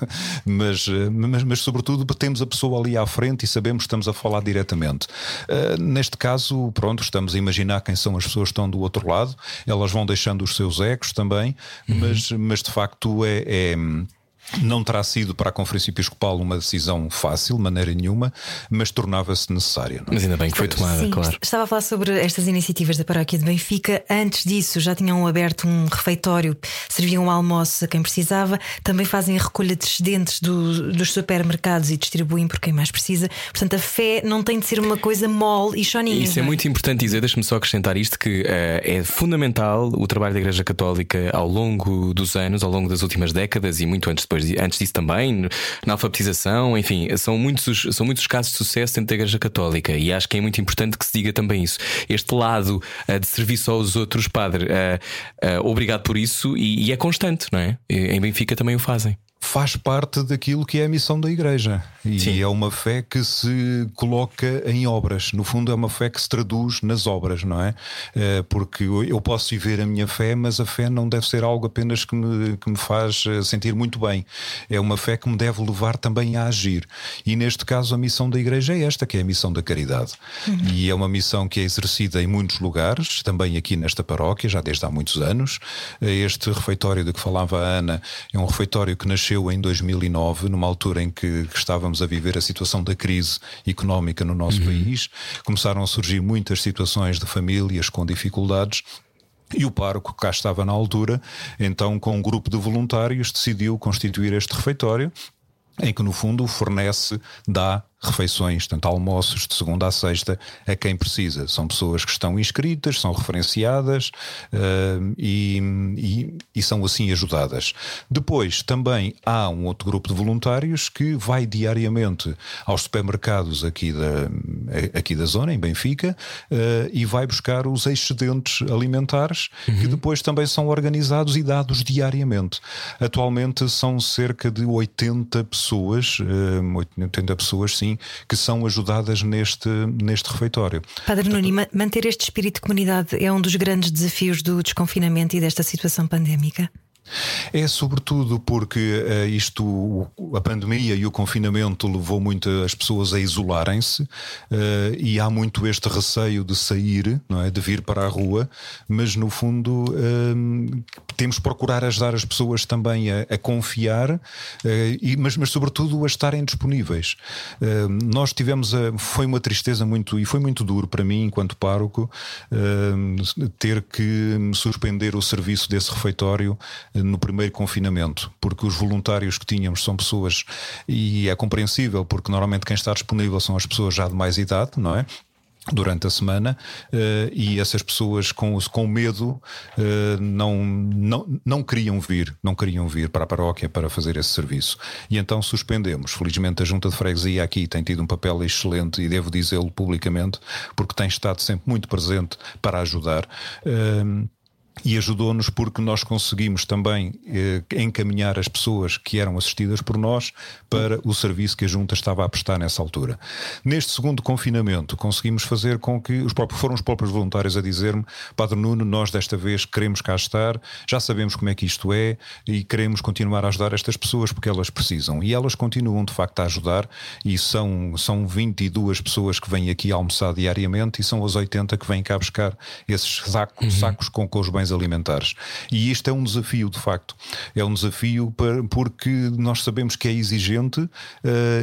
mas, eh, mas, mas, sobretudo temos a pessoa ali à frente e sabemos que estamos a falar diretamente. Uh, neste caso, pronto, estamos a imaginar quem são as pessoas que estão do outro lado, elas vão deixando os seus ecos também, uhum. mas, mas de facto é, é não terá sido para a Conferência Episcopal uma decisão fácil, maneira nenhuma, mas tornava-se necessária. É? Mas ainda bem que foi tomada, Sim, claro. Estava a falar sobre estas iniciativas da Paróquia de Benfica. Antes disso, já tinham aberto um refeitório, serviam almoço a quem precisava. Também fazem a recolha de excedentes do, dos supermercados e distribuem por quem mais precisa. Portanto, a fé não tem de ser uma coisa mole e choninha. Isso é, é muito importante dizer. Deixa-me só acrescentar isto: que uh, é fundamental o trabalho da Igreja Católica ao longo dos anos, ao longo das últimas décadas e muito antes de depois, antes disso também, na alfabetização, enfim, são muitos, são muitos casos de sucesso dentro da Igreja Católica e acho que é muito importante que se diga também isso. Este lado uh, de serviço aos outros, padre, uh, uh, obrigado por isso e, e é constante, não é? Em Benfica também o fazem faz parte daquilo que é a missão da Igreja. E Sim. é uma fé que se coloca em obras. No fundo, é uma fé que se traduz nas obras, não é? Eh, porque eu posso viver a minha fé, mas a fé não deve ser algo apenas que me, que me faz eh, sentir muito bem. É uma fé que me deve levar também a agir. E neste caso, a missão da Igreja é esta, que é a missão da caridade. Uhum. E é uma missão que é exercida em muitos lugares, também aqui nesta paróquia, já desde há muitos anos. Eh, este refeitório de que falava a Ana é um refeitório que nasceu nasceu em 2009, numa altura em que, que estávamos a viver a situação da crise económica no nosso uhum. país. Começaram a surgir muitas situações de famílias com dificuldades. E o pároco, cá estava na altura, então, com um grupo de voluntários, decidiu constituir este refeitório, em que, no fundo, fornece, dá refeições, tanto almoços de segunda a sexta, a quem precisa. São pessoas que estão inscritas, são referenciadas uh, e, e, e, são assim ajudadas. Depois também há um outro grupo de voluntários que vai diariamente aos supermercados aqui da, aqui da zona, em Benfica, uh, e vai buscar os excedentes alimentares uhum. que depois também são organizados e dados diariamente. Atualmente são cerca de 80 pessoas, uh, 80 pessoas sim, que são ajudadas neste, neste refeitório. Padre Nuno, manter este espírito de comunidade é um dos grandes desafios do desconfinamento e desta situação pandémica? É sobretudo porque uh, isto, a pandemia e o confinamento levou muito as pessoas a isolarem-se uh, e há muito este receio de sair, não é, de vir para a rua, mas no fundo uh, temos procurar ajudar as pessoas também a, a confiar, e, mas, mas sobretudo a estarem disponíveis. nós tivemos, a, foi uma tristeza muito e foi muito duro para mim enquanto pároco ter que suspender o serviço desse refeitório no primeiro confinamento, porque os voluntários que tínhamos são pessoas, e é compreensível, porque normalmente quem está disponível são as pessoas já de mais idade, não é? durante a semana uh, e essas pessoas com, com medo uh, não, não, não queriam vir, não queriam vir para a paróquia para fazer esse serviço. E então suspendemos. Felizmente a Junta de Freguesia aqui tem tido um papel excelente e devo dizê-lo publicamente, porque tem estado sempre muito presente para ajudar. E ajudou-nos porque nós conseguimos também eh, encaminhar as pessoas que eram assistidas por nós para o serviço que a Junta estava a prestar nessa altura. Neste segundo confinamento, conseguimos fazer com que os próprios, foram os próprios voluntários a dizer-me: Padre Nuno, nós desta vez queremos cá estar, já sabemos como é que isto é e queremos continuar a ajudar estas pessoas porque elas precisam. E elas continuam de facto a ajudar, e são, são 22 pessoas que vêm aqui almoçar diariamente e são as 80 que vêm cá buscar esses sacos, uhum. sacos com, com os bens alimentares. E isto é um desafio, de facto. É um desafio para, porque nós sabemos que é exigente uh,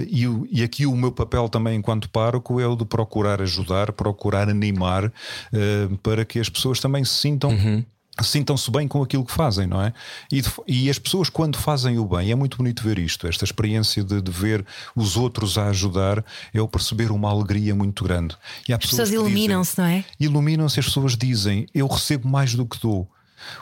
e, e, aqui o meu papel também enquanto pároco é o de procurar ajudar, procurar animar uh, para que as pessoas também se sintam. Uhum sintam-se bem com aquilo que fazem, não é? E, e, as pessoas, quando fazem o bem, é muito bonito ver isto, esta experiência de, de ver os outros a ajudar, é o perceber uma alegria muito grande. E as pessoas, pessoas iluminam-se, não é? Iluminam-se, as pessoas dizem: Eu recebo mais do que dou.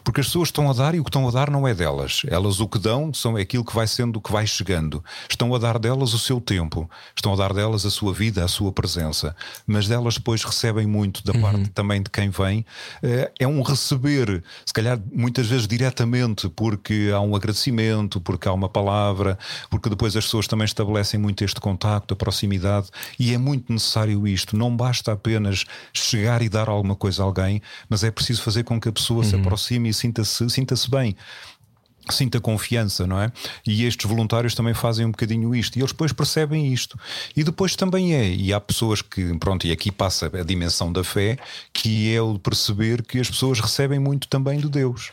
Porque as pessoas estão a dar e o que estão a dar não é delas. Elas o que dão são aquilo que vai sendo o que vai chegando. Estão a dar delas o seu tempo, estão a dar delas a sua vida, a sua presença. Mas delas depois recebem muito da uhum. parte também de quem vem. Eh, é um receber, se calhar muitas vezes diretamente, porque há um agradecimento, porque há uma palavra, porque depois as pessoas também estabelecem muito este contacto, a proximidade. E é muito necessário isto. Não basta apenas chegar e dar alguma coisa a alguém, mas é preciso fazer com que a pessoa uhum. se aproxime e sinta-se sinta, bem sinta confiança, não é? E estes voluntários também fazem um bocadinho isto e eles depois percebem isto. E depois também é, e há pessoas que, pronto, e aqui passa a dimensão da fé, que é o perceber que as pessoas recebem muito também de Deus.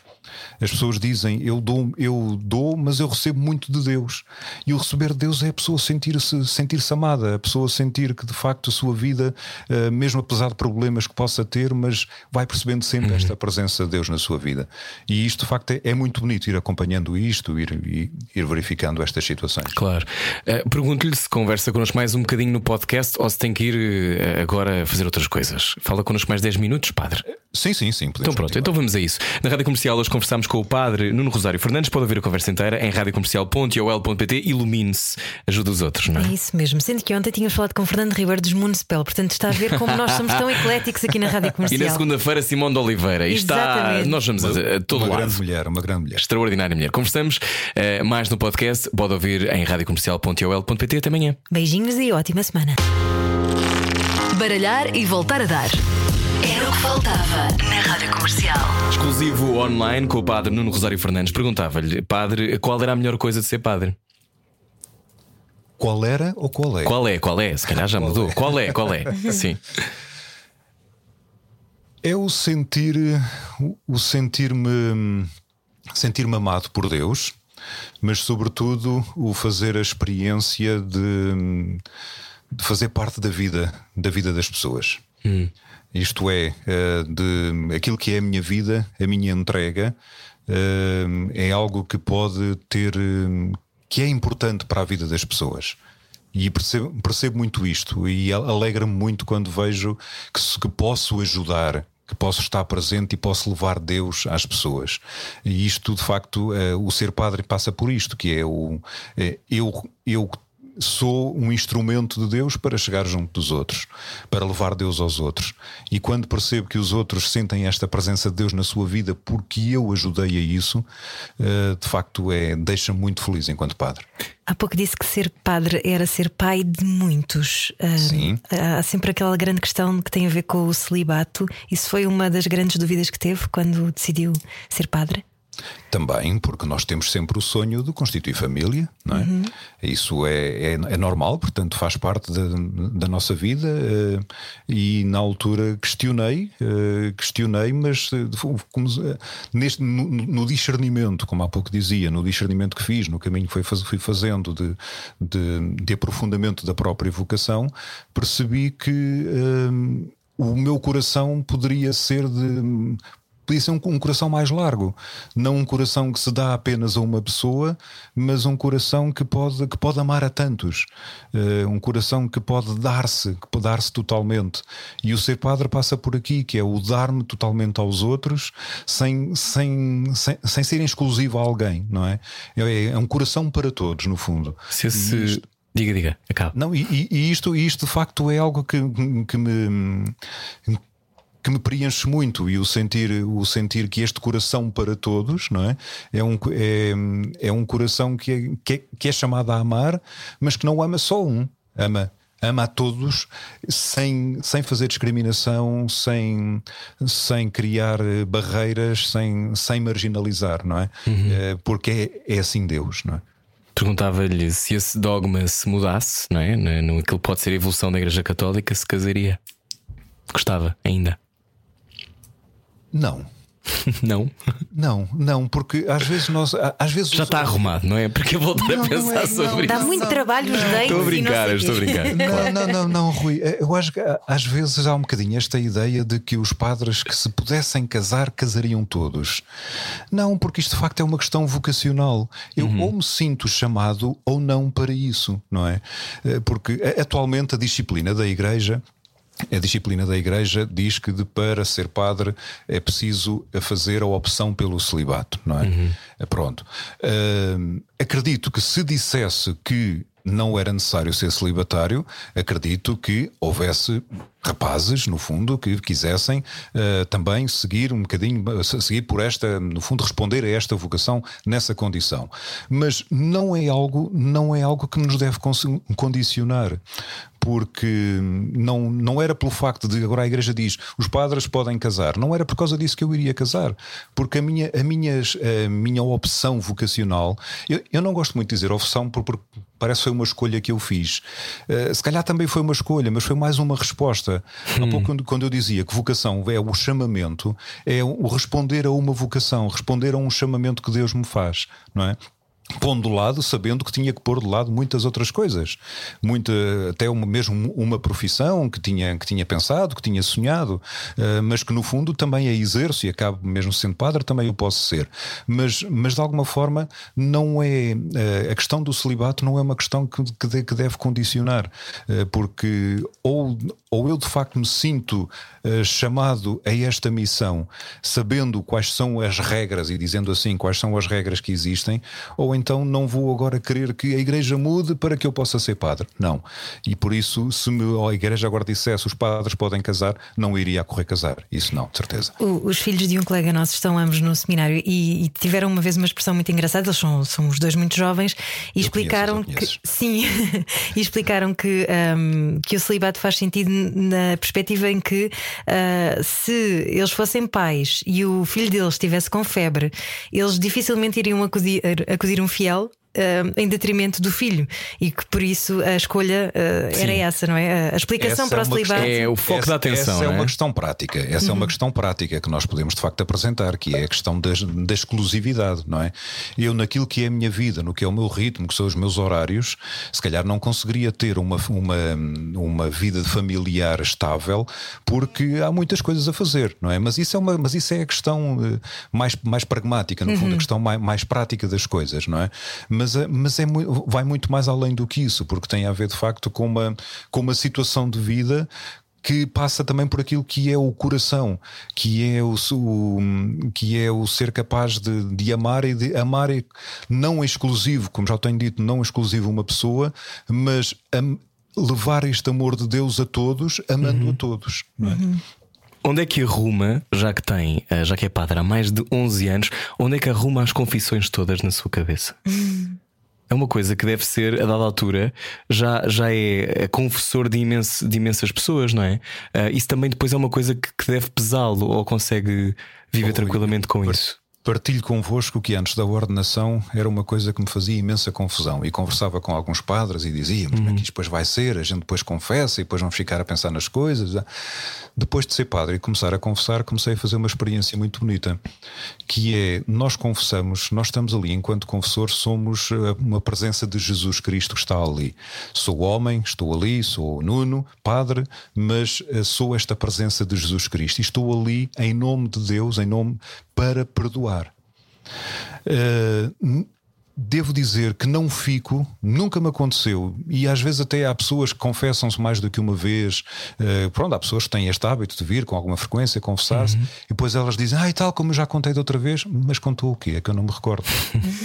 As pessoas dizem eu dou, eu dou, mas eu recebo muito de Deus. E o receber de Deus é a pessoa sentir-se sentir -se amada, a pessoa sentir que de facto a sua vida, uh, mesmo apesar de problemas que possa ter, mas vai percebendo sempre uhum. esta presença de Deus na sua vida. E isto de facto é, é muito bonito ir acompanhando isto, ir, ir, ir verificando estas situações. Claro. Uh, Pergunto-lhe se conversa connosco mais um bocadinho no podcast ou se tem que ir uh, agora fazer outras coisas. Fala connosco mais 10 minutos, padre. Sim, sim, sim. Então pronto, continuar. então vamos a isso. Na Rádio Comercial hoje conversámos com o padre Nuno Rosário Fernandes. Pode ouvir a conversa inteira em radiocomercial.ol.pt. Ilumine-se, ajuda os outros, não é? É isso mesmo. Sendo que ontem tínhamos falado com Fernando Ribeiro dos Municipal, portanto está a ver como nós somos tão ecléticos aqui na Rádio E Comercial. na segunda-feira, Simão de Oliveira. E está. Exatamente. Nós vamos a, a todo Uma lado. grande mulher, uma grande mulher. Extraordinária mulher. Conversamos eh, mais no podcast. Pode ouvir em radiocomercial.ol.pt. Até amanhã. Beijinhos e ótima semana. Baralhar e voltar a dar. Era o que faltava na Rádio Comercial. Exclusivo online com o padre Nuno Rosário Fernandes. Perguntava-lhe, padre, qual era a melhor coisa de ser padre? Qual era ou qual é? Qual é? Qual é? Se calhar já mudou. Qual é? Qual é? <laughs> Sim. É o sentir, o- sentir-me sentir-me amado por Deus, mas sobretudo o fazer a experiência de, de fazer parte da vida, da vida das pessoas. Isto é, eh, de aquilo que é a minha vida, a minha entrega, eh, é algo que pode ter, eh, que é importante para a vida das pessoas. E percebo, percebo muito isto e alegra-me muito quando vejo que, que posso ajudar, que posso estar presente e posso levar Deus às pessoas. E isto, de facto, o ser padre passa por isto, que é o eu, eu sou um instrumento de Deus para chegar junto dos outros, para levar Deus aos outros. E quando percebo que os outros sentem esta presença de Deus na sua vida porque eu ajudei a isso, eh, de facto é deixa-me muito feliz enquanto padre. Há pouco disse que ser padre era ser pai de muitos. Ah, Sim. Há sempre aquela grande questão que tem a ver com o celibato. Isso foi uma das grandes dúvidas que teve quando decidiu ser padre? Também, porque nós temos sempre o sonho de constituir família, não é? Uhum. Isso é, é, é normal, portanto faz parte da, da nossa vida. eh, e na altura questionei, eh, questionei, mas eh, como, neste, no, no discernimento, como há pouco dizia, no discernimento que fiz, no caminho que fui, faz- fui fazendo de, de, de aprofundamento da própria vocação, percebi que o meu coração poderia ser de podia ser um, um coração mais largo, não um coração que se dá apenas a uma pessoa, mas um coração que pode, que pode amar a tantos, Eh, um coração que pode dar-se, que pode dar-se totalmente. E o ser padre passa por aqui, que é o dar-me totalmente aos outros, sem, sem, sem, sem ser exclusivo a alguém, não é? É, é um coração para todos, no fundo. Se esse. Diga, diga, acaba. Não, e, e- e isto, e isto de facto é algo que, que me que me preenche muito e o sentir o sentir que este coração para todos não é é um é, é um coração que é, que é, que é chamado a amar mas que não ama só um ama ama a todos sem sem fazer discriminação sem sem criar eh, barreiras sem sem marginalizar não é Eh, porque é, é assim Deus não é Perguntava-lhe se esse dogma se mudasse, não é? No, no, aquilo que pode ser a evolução da Igreja Católica, se casaria. Gostava ainda. Não <laughs> Não? Não, não, porque às vezes nós. Às vezes Já está arrumado, não é? Porque eu voltar Não, a não pensar é, sobre não. isso. Dá muito trabalho os dates. Estou a não brincar, estou a brincar. Não, não, não, não, Rui. Eu acho que ah, às vezes há um bocadinho esta ideia de que os padres que se pudessem casar, casariam todos. Não, porque isto de facto é uma questão vocacional. Eu ou me sinto chamado ou não para isso, não é? Eh, Porque eh, atualmente a disciplina da Igreja. A disciplina da Igreja diz que de, para ser padre é preciso fazer a opção pelo celibato, não é? Eh, Pronto. Hum, acredito que se dissesse que não era necessário ser celibatário, acredito que houvesse rapazes, no fundo, que quisessem eh, também seguir um bocadinho, seguir por esta, no fundo, responder a esta vocação nessa condição. Mas não é algo, não é algo que nos deve condicionar. Porque não, não era pelo facto de agora a igreja diz os padres podem casar, não era por causa disso que eu iria casar, porque a minha, a minhas, a minha opção vocacional, eu, eu não gosto muito de dizer opção porque parece que foi uma escolha que eu fiz. Eh, se calhar também foi uma escolha, mas foi mais uma resposta. Há pouco, quando, eu dizia que vocação é o chamamento, é o responder a uma vocação, responder a um chamamento que Deus me faz, não é? pondo de lado, sabendo que tinha que pôr de lado muitas outras coisas, muita, até uma, mesmo uma profissão que tinha, que tinha pensado, que tinha sonhado, uh, mas que no fundo também a exerço e acabo mesmo sendo padre, também o posso ser. Mas, mas de alguma forma não é uh, a questão do celibato não é uma questão que, que, de, que deve condicionar, uh, porque ou, ou eu de facto me sinto chamado a esta missão, sabendo quais são as regras e dizendo assim quais são as regras que existem, ou então não vou agora querer que a igreja mude para que eu possa ser padre. Não. E por isso, se me, a igreja agora dissesse os padres podem casar, não iria a correr casar. Isso não, de certeza. O, os filhos de um colega nosso estão ambos no seminário e, e, tiveram uma vez uma expressão muito engraçada. Eles são, são os dois muito jovens e eu explicaram conheço, que <laughs> sim, <laughs> e explicaram que, um, que o celibato faz sentido na perspectiva em que uh, se eles fossem pais e o filho deles estivesse com febre, eles dificilmente iriam acudir, acudir um fiel Uh, em detrimento do filho e que por isso a escolha uh, era essa, não é? A explicação essa para é o celibato. É o foco essa, da atenção. Essa é, é uma questão prática. Essa uhum. é uma uhum. questão prática que nós podemos de facto apresentar, que é a questão da, da exclusividade, não é? Eu, naquilo que é a minha vida, no que é o meu ritmo, que são os meus horários, se calhar não conseguiria ter uma, uma, uma vida familiar estável porque há muitas coisas a fazer, não é? Mas isso é, uma, mas isso é a questão eh, mais, mais pragmática, no uhum. fundo, a questão mais, mais prática das coisas, não é? Mas, eh, mas é muito vai muito mais além do que isso, porque tem a ver de facto com uma, com uma situação de vida que passa também por aquilo que é o coração, que é o, o que é o ser capaz de, de, amar e de amar não exclusivo, como já tenho dito, não exclusivo uma pessoa, mas am, levar este amor de Deus a todos, amando uhum. a todos. Não é? Uhum. Onde é que arruma, já que tem, eh, já que é padre há mais de 11 anos, onde é que arruma as confissões todas na sua cabeça? É uma coisa que deve ser, a dada altura, já, já é confessor de, imenso, de imensas pessoas, não é? Uh, isso também depois é uma coisa que, que deve pesá-lo ou consegue viver oh, tranquilamente com isso? Partilho convosco que antes da ordenação era uma coisa que me fazia imensa confusão e conversava com alguns padres e dizia: Mas como é que isto depois vai ser? A gente depois confessa e depois vamos ficar a pensar nas coisas. Depois de ser padre e começar a confessar, comecei a fazer uma experiência muito bonita que é: nós confessamos, nós estamos ali enquanto confessor, somos eh, uma presença de Jesus Cristo que está ali. Sou homem, estou ali, sou Nuno, padre, mas eh, sou esta presença de Jesus Cristo e estou ali em nome de Deus, em nome para perdoar. Uh, devo dizer que não fico, nunca me aconteceu, e às vezes até há pessoas que confessam-se mais do que uma vez. Uh, pronto, há pessoas que têm este hábito de vir com alguma frequência, confessar-se, uhum. e depois elas dizem, ah, e tal, como eu já contei de outra vez, mas contou o quê? É que eu não me recordo.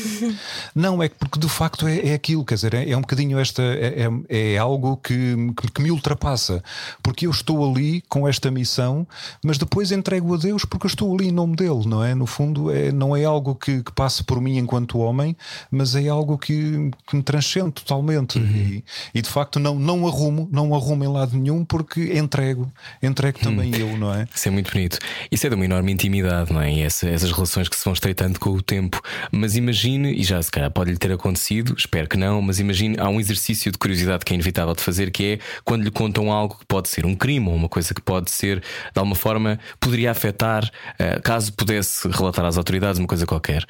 <laughs> não, é porque de facto é, é aquilo, quer dizer, é, é um bocadinho esta, é, é, é algo que, que, que, me ultrapassa, porque eu estou ali com esta missão, mas depois entrego a Deus porque eu estou ali em nome dele, não é? No fundo, é, não é algo que, que passe por mim enquanto homem mas é algo que, que me transcende totalmente. Uhum. E, e, de facto não, não arrumo, não arrumo em lado nenhum porque entrego, entrego uhum. também eu, não é? Isso é muito bonito. Isso é de uma enorme intimidade, não é? E essa, essas relações que se vão estreitando com o tempo. Mas imagine, e já se calhar pode lhe ter acontecido, espero que não, mas imagine, há um exercício de curiosidade que é inevitável de fazer, que é quando lhe contam algo que pode ser um crime ou uma coisa que pode ser, de alguma forma, poderia afetar, uh, caso pudesse relatar às autoridades uma coisa qualquer.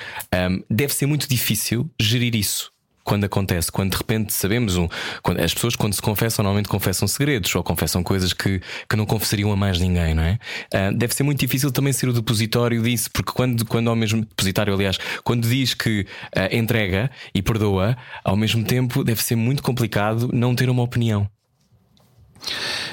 Deve ser muito difícil gerir isso quando acontece, quando de repente sabemos um, quando, as pessoas quando se confessam normalmente confessam segredos ou confessam coisas que, que não confessariam a mais ninguém, não é? Uh, deve ser muito difícil também ser o depositório disso, porque quando, quando ao mesmo depositário, aliás, quando diz que uh, entrega e perdoa, ao mesmo tempo deve ser muito complicado não ter uma opinião.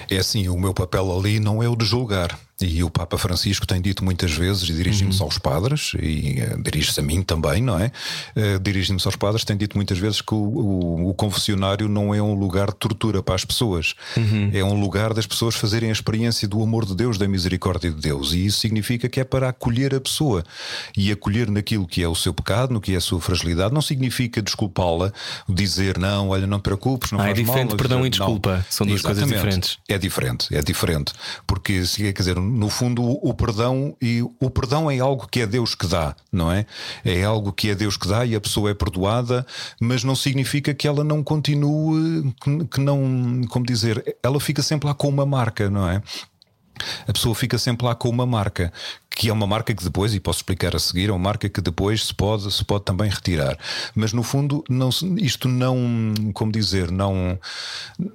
É assim, o meu papel ali não é o de julgar. E o Papa Francisco tem dito muitas vezes, e dirige-se uhum. aos padres, e uh, dirige-se a mim também, não é? Uh, dirige-se aos padres, tem dito muitas vezes que o, o, o, confessionário não é um lugar de tortura para as pessoas, uhum. é um lugar das pessoas fazerem a experiência do amor de Deus, da misericórdia de Deus. E isso significa que é para acolher a pessoa e acolher naquilo que é o seu pecado, no que é a sua fragilidade. Não significa desculpá-la, dizer não, olha, não te preocupes, não ah, faz é diferente mal, perdão e desculpa, não. são duas Exatamente. coisas diferentes. É diferente, é diferente, porque quer dizer no fundo, o perdão e o perdão é algo que é Deus que dá, não é? É algo que é Deus que dá e a pessoa é perdoada, mas não significa que ela não continue, que não, como dizer, ela fica sempre lá com uma marca, não é? A pessoa fica sempre lá com uma marca que é uma marca que depois, e posso explicar a seguir, é uma marca que depois se pode, se pode também retirar. Mas no fundo, não, isto não, como dizer, não,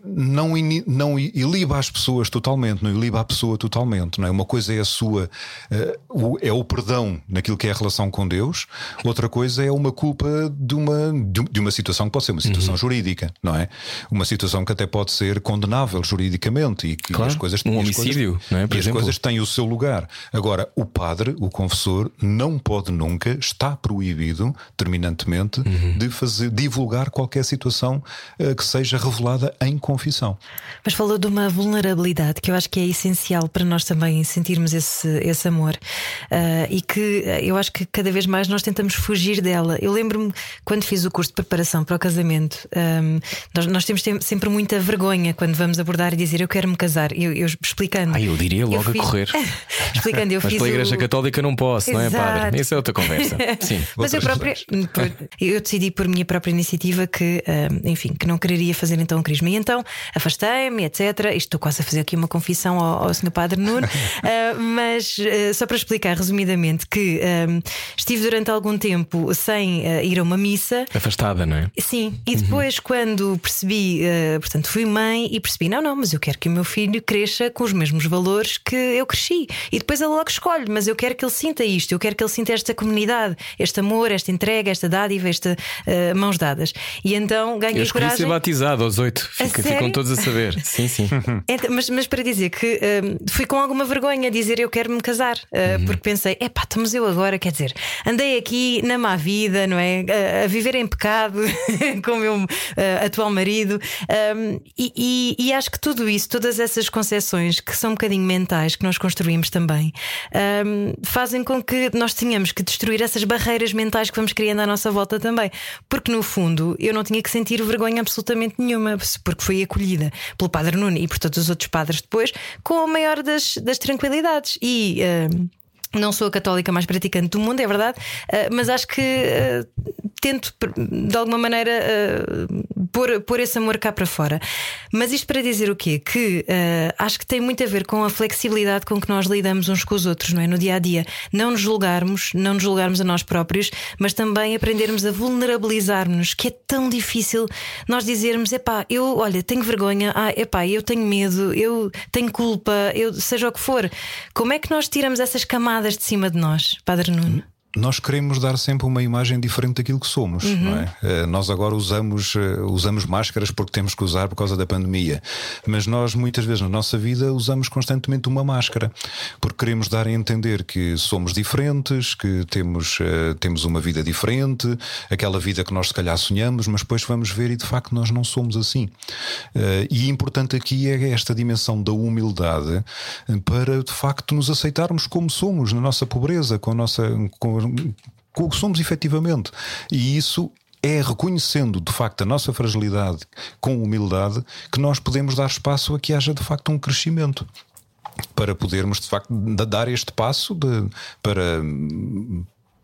não, não iliba as pessoas totalmente, não iliba a pessoa totalmente. Não é? Uma coisa é a sua, uh, é o perdão naquilo que é a relação com Deus, outra coisa é uma culpa de uma, de uma situação que pode ser uma situação uhum. jurídica, não é? Uma situação que até pode ser condenável juridicamente e que claro, as coisas um homicídio, coisas, não é? Por e as coisas têm o seu lugar. Agora, o padre, o confessor, não pode nunca, está proibido, terminantemente, uhum. de fazer divulgar qualquer situação uh, que seja revelada em confissão. Mas falou de uma vulnerabilidade que eu acho que é essencial para nós também sentirmos esse, esse amor uh, e que eh, eu acho que cada vez mais nós tentamos fugir dela. Eu lembro-me quando fiz o curso de preparação para o casamento, um, ehm, nós, nós, temos sempre muita vergonha quando vamos abordar e dizer eu quero me casar. Eu, eu explicando. Ah, eu diria logo eu fiz... a correr. <laughs> explicando, eu fiz. Igreja. Católica não posso, Exato. não é, padre? Isso é outra conversa. <laughs> Sim. Mas eu própria. eu decidi por minha própria iniciativa que, um, enfim, que não quereria fazer então o crisma. E então afastei-me, etc. Isto estou quase a fazer aqui uma confissão ao, ao Sr. Padre Nuno. uh, <laughs> mas uh, só para explicar resumidamente que um, estive durante algum tempo sem uh, ir a uma missa. Afastada, não é? Sim. E depois, uhum. quando percebi, portanto, fui mãe e percebi, não, não, mas eu quero que o meu filho cresça com os mesmos valores que eu cresci. E depois ele logo escolhe, mas eu quero que ele sinta isto, eu quero que ele sinta esta comunidade, este amor, esta entrega, esta dádiva, esta uh, mãos dadas. E então ganhei eu coragem. ser batizado aos oito, Fica, ficam todos a saber. <laughs> sim, sim. Então, mas, mas para dizer que uh, fui com alguma vergonha dizer eu quero me casar, uh, uhum. porque pensei, epá, estamos eu agora, quer dizer, andei aqui na má vida, não é? a viver em pecado <laughs> com o meu atual marido. Um, e, e, e acho que tudo isso, todas essas concessões que são um bocadinho mentais que nós construímos também, um, fazem com que nós tenhamos que destruir essas barreiras mentais que vamos criando à nossa volta também. Porque no fundo eu não tinha que sentir vergonha absolutamente nenhuma, porque fui acolhida pelo Padre Nuno e por todos os outros padres depois, com a maior das, das tranquilidades. E. Um, não sou a católica mais praticante do mundo, é verdade, ah, mas acho que ah, tento de alguma maneira uh, pôr, pôr esse amor cá para fora. Mas isto para dizer o quê? Que acho que tem muito a ver com a flexibilidade com que nós lidamos uns com os outros, não é? No dia a dia. Não nos julgarmos, não nos julgarmos a nós próprios, mas também aprendermos a vulnerabilizar-nos, que é tão difícil nós dizermos: epá, eu, olha, tenho vergonha, ah, epá, eu tenho medo, eu tenho culpa, eu seja o que for. Como é que nós tiramos essas camadas de cima de nós, Padre Nuno? Nós queremos dar sempre uma imagem diferente daquilo que somos, uhum. não é? Eh, nós agora usamos, eh, usamos máscaras porque temos que usar por causa da pandemia, mas nós muitas vezes na nossa vida usamos constantemente uma máscara porque queremos dar a entender que somos diferentes, que temos, uh, temos uma vida diferente, aquela vida que nós se calhar sonhamos, mas depois vamos ver e de facto nós não somos assim. E importante aqui é esta dimensão da humildade para de facto nos aceitarmos como somos, na nossa pobreza, com a nossa. Com com o que somos efetivamente. E isso é reconhecendo de facto a nossa fragilidade com humildade que nós podemos dar espaço a que haja de facto um crescimento para podermos de facto dar este passo de, para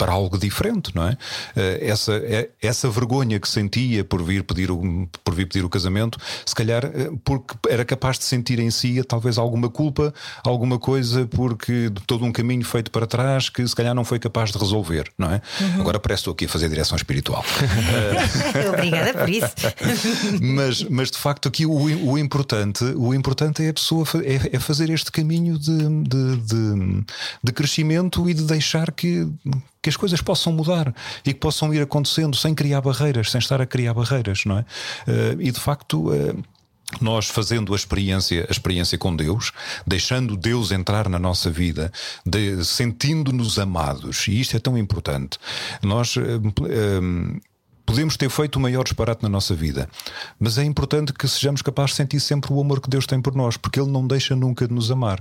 para algo diferente, não é? Eh, essa, é, essa vergonha que sentia por vir pedir o, por vir pedir o casamento, se calhar eh, porque era capaz de sentir em si talvez alguma culpa, alguma coisa porque de todo um caminho feito para trás que se calhar não foi capaz de resolver, não é? Uhum. Agora parece que estou aqui a fazer direção espiritual. <laughs> Obrigada por isso. <laughs> mas, mas de facto aqui o, o importante, o importante é a pessoa é, é fazer este caminho de, de, de, de crescimento e de deixar que que as coisas possam mudar e que possam ir acontecendo sem criar barreiras, sem estar a criar barreiras, não é? Uh, e de facto. Uh, nós fazendo a experiência, a experiência com Deus, deixando Deus entrar na nossa vida, sentindo-nos amados, e isto é tão importante. Nós uh, podemos ter feito o maior disparate na nossa vida, mas é importante que sejamos capazes de sentir sempre o amor que Deus tem por nós, porque Ele não deixa nunca de nos amar.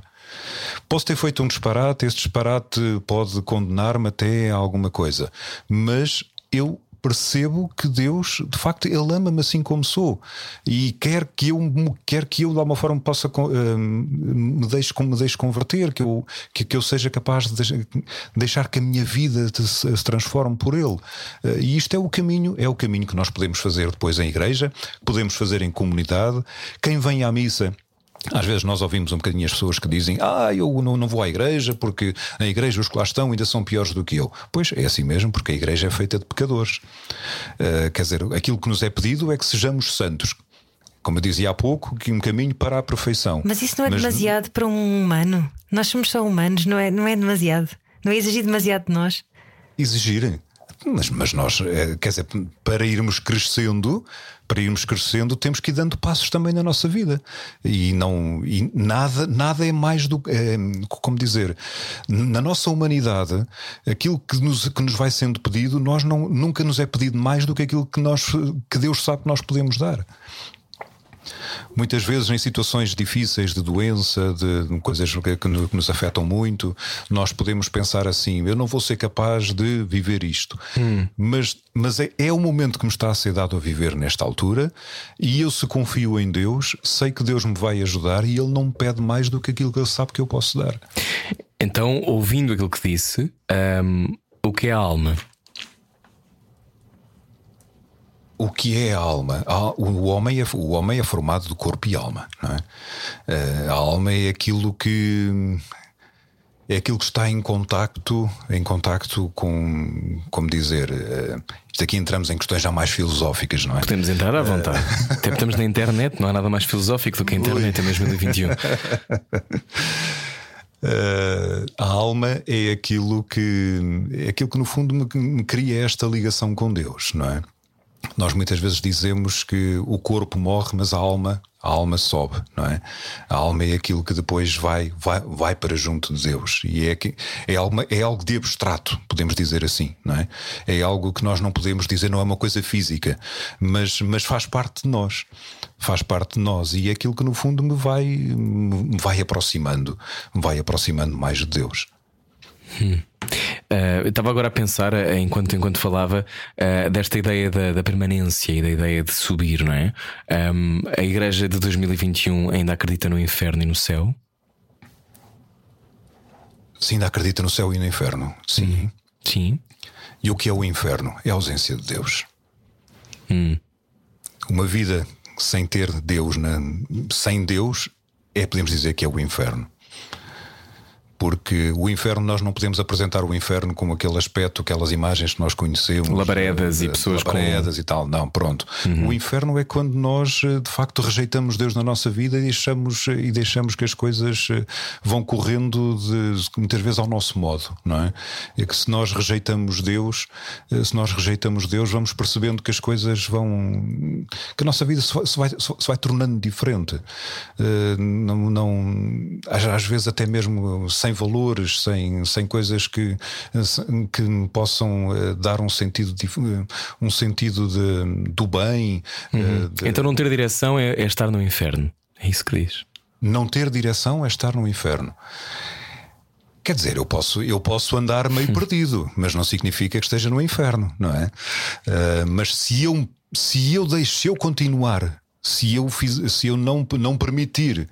Posso ter feito um disparate, esse disparate pode condenar-me até a alguma coisa, mas eu percebo que Deus, de facto, Ele ama-me assim como sou e quer que eu, quer que eu de alguma forma possa uh, me, deixe, me deixe converter, que eu, que, que eu seja capaz de deixar que a minha vida se, transforme por Ele. Uh, e isto é o caminho, é o caminho que nós podemos fazer depois em igreja, podemos fazer em comunidade. Quem vem à missa Às vezes nós ouvimos um bocadinho as pessoas que dizem Ah, eu não, não vou à igreja porque na igreja os que lá estão ainda são piores do que eu. Pois é assim mesmo, porque a igreja é feita de pecadores. Uh, quer dizer, aquilo que nos é pedido é que sejamos santos. Como eu dizia há pouco, que um caminho para a perfeição. Mas isso não é Mas... demasiado para um humano? Nós somos só humanos, não é, não é demasiado? Não é exigir demasiado de nós? Exigir? Mas, mas nós, é, quer dizer, para irmos crescendo, para irmos crescendo, temos que ir dando passos também na nossa vida. E não e nada, nada é mais do é, como dizer, na nossa humanidade, aquilo que nos, que nos vai sendo pedido, nós não, nunca nos é pedido mais do que aquilo que, nós, que Deus sabe que nós podemos dar. Muitas vezes, em situações difíceis de doença, de coisas que nos afetam muito, nós podemos pensar assim: eu não vou ser capaz de viver isto. Hum. Mas, mas é, é o momento que me está a ser dado a viver nesta altura, e eu, se confio em Deus, sei que Deus me vai ajudar e Ele não me pede mais do que aquilo que Ele sabe que eu posso dar. Então, ouvindo aquilo que disse, um, o que é a alma? O que é a alma? O homem é, o homem é formado de corpo e alma. Não é? Eh, a alma é aquilo que é aquilo que está em contacto, em contacto com, como dizer, eh, isto aqui entramos em questões já mais filosóficas, não é? Podemos entrar à vontade. Uh... <laughs> Até estamos na internet, não há nada mais filosófico do que a internet em 2021. Uh, <laughs> a alma é aquilo que é aquilo que no fundo me, me cria esta ligação com Deus, não é? Nós muitas vezes dizemos que o corpo morre, mas a alma, a alma sobe, não é? A alma é aquilo que depois vai, vai, vai para junto de Deus. E é, que, é, algo, é algo de abstrato, podemos dizer assim, não é? É algo que nós não podemos dizer, não é uma coisa física, mas, mas faz parte de nós. Faz parte de nós. E é aquilo que no fundo me vai, me vai aproximando, me vai aproximando mais de Deus. Hum. Uh, eu estava agora a pensar, uh, enquanto, enquanto falava, uh, desta ideia da, da, permanência e da ideia de subir, não é? Um, a Igreja de 2021 ainda acredita no inferno e no céu? Sim, ainda acredita no céu e no inferno. Sim. Uhum. Sim. E o que é o inferno? É a ausência de Deus. Hum. Uma vida sem ter Deus, na, sem Deus, é podemos dizer que é o inferno porque o inferno nós não podemos apresentar o inferno como aquele aspecto, aquelas imagens que nós conhecemos, labaredas e pessoas labaredas com... e tal. Não, pronto. Uhum. O inferno é quando nós eh, de facto rejeitamos Deus na nossa vida e deixamos e deixamos que as coisas eh, vão correndo de, muitas vezes ao nosso modo, não é? É que se nós rejeitamos Deus, eh, se nós rejeitamos Deus, vamos percebendo que as coisas vão que a nossa vida se vai, se vai, se vai tornando diferente. Não, não às vezes até mesmo sem sem valores, sem, sem coisas que, que possam eh, dar um sentido, um sentido de, do bem. Eh, uhum. De... Então, não ter direção é, é estar no inferno. É isso que diz. Não ter direção é estar no inferno. Quer dizer, eu posso, eu posso andar meio perdido, mas não significa que esteja no inferno, não é? Uh, mas se eu, se eu deixo, se eu continuar se eu, fiz, se eu não, não permitir,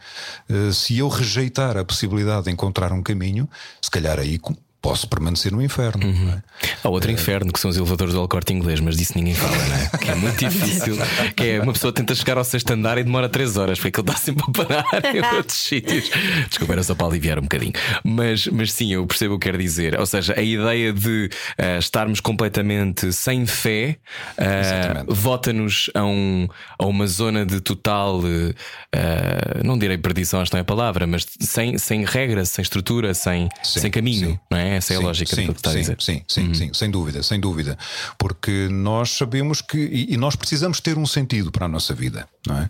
uh, se eu rejeitar a possibilidade de encontrar um caminho, se calhar aí posso permanecer no inferno. Uhum. É? Há outro é... inferno que são os elevadores do Alcorte Inglês, mas disso ninguém fala, não é? Que é muito difícil. que é uma pessoa tenta chegar ao sexto andar e demora 3 horas, porque ele está sempre a parar em outros <laughs> sítios. Desculpa, era só para aliviar um bocadinho. Mas, mas sim, eu percebo o que quer dizer. Ou seja, a ideia de uh, estarmos completamente sem fé uh, vota-nos a, um, a uma zona de total, uh, não direi perdição, acho que não é a palavra, mas sem, sem regra, sem estrutura, sem, sim, sem caminho, sim. não é? Essa é sim, a lógica sim, do que está sim, a dizer. Sim, sim, uhum. sim, sem dúvida, sem dúvida. Porque nós sabemos que. E, e, nós precisamos ter um sentido para a nossa vida, não é?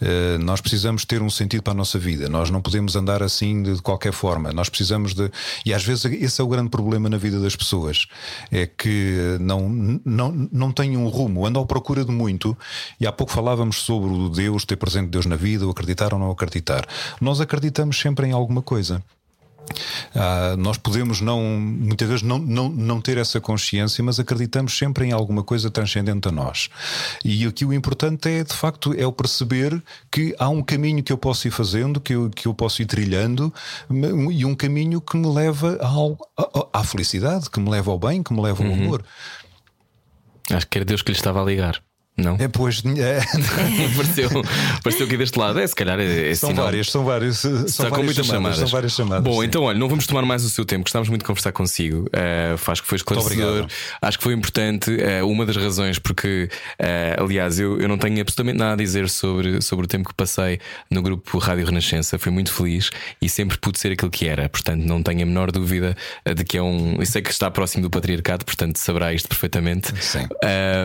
Uh, nós precisamos ter um sentido para a nossa vida. Nós não podemos andar assim de, de qualquer forma. Nós precisamos de. E às vezes esse é o grande problema na vida das pessoas. É que não, não, não têm um rumo, andam à procura de muito. E há pouco falávamos sobre o Deus, ter presente Deus na vida, o acreditar ou não acreditar. Nós acreditamos sempre em alguma coisa. Ah, nós podemos não, muitas vezes não, não, não ter essa consciência, mas acreditamos sempre em alguma coisa transcendente a nós. E aqui o importante é, de facto, é o perceber que há um caminho que eu posso ir fazendo, que eu, que eu posso ir trilhando, e um caminho que me leva à, à felicidade, que me leva ao bem, que me leva ao uhum. amor. Acho que era Deus que lhe estava a ligar. Não? Depois <laughs> é, pareceu, pareceu aqui deste lado. É, se calhar é, é são sinal. várias, são várias, são Está várias muitas chamadas. São várias chamadas. Bom, sim. então olha, não vamos tomar mais o seu tempo. Gostávamos muito de conversar consigo. Uh, acho que foi esclarecedor. Acho que foi importante. Uh, uma das razões, porque, uh, aliás, eu, eu não tenho absolutamente nada a dizer sobre, sobre o tempo que passei no grupo Rádio Renascença. Fui muito feliz e sempre pude ser aquilo que era. Portanto, não tenho a menor dúvida de que é um. Eu sei que está próximo do patriarcado, portanto, saberá isto perfeitamente. Sim.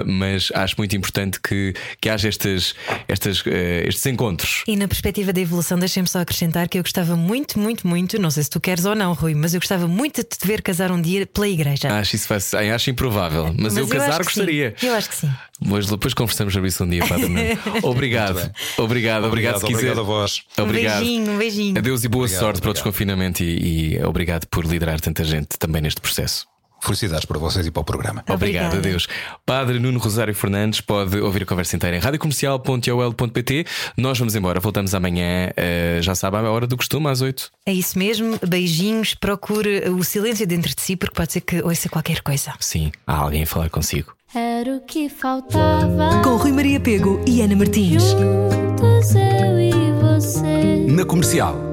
Mas acho muito importante que, que haja estas, estas, uh, estes encontros. E na perspectiva da evolução, deixem-me só acrescentar que eu gostava muito, muito, muito, não sei se tu queres ou não, Rui, mas eu gostava muito de te ver casar um dia pela igreja. Acho isso acho improvável, mas, eu acho casar que sim. gostaria. Eu acho que sim. Mas depois conversamos sobre isso um dia, Padre Nuno. <laughs> Obrigado. bem. obrigado, obrigado, se quiser. obrigado a vós. Obrigado. Um beijinho, um beijinho. Adeus e boa Obrigado, sorte para o obrigado. desconfinamento e, e obrigado por liderar tanta gente também neste processo. Felicidades para vocês e para o programa. Obrigado, Obrigada. adeus. Padre Nuno Rosário Fernandes pode ouvir a conversa inteira em radiocomercial.ol.pt. Nós vamos embora, voltamos amanhã, eh, já sabe, à hora do costume, às 8. É isso mesmo, beijinhos, procure o silêncio dentro de si, porque pode ser que ouça qualquer coisa. Sim, há alguém a falar consigo. Era o que faltava. Com Rui Maria Pego e Ana Martins. Juntos eu e você. Na comercial.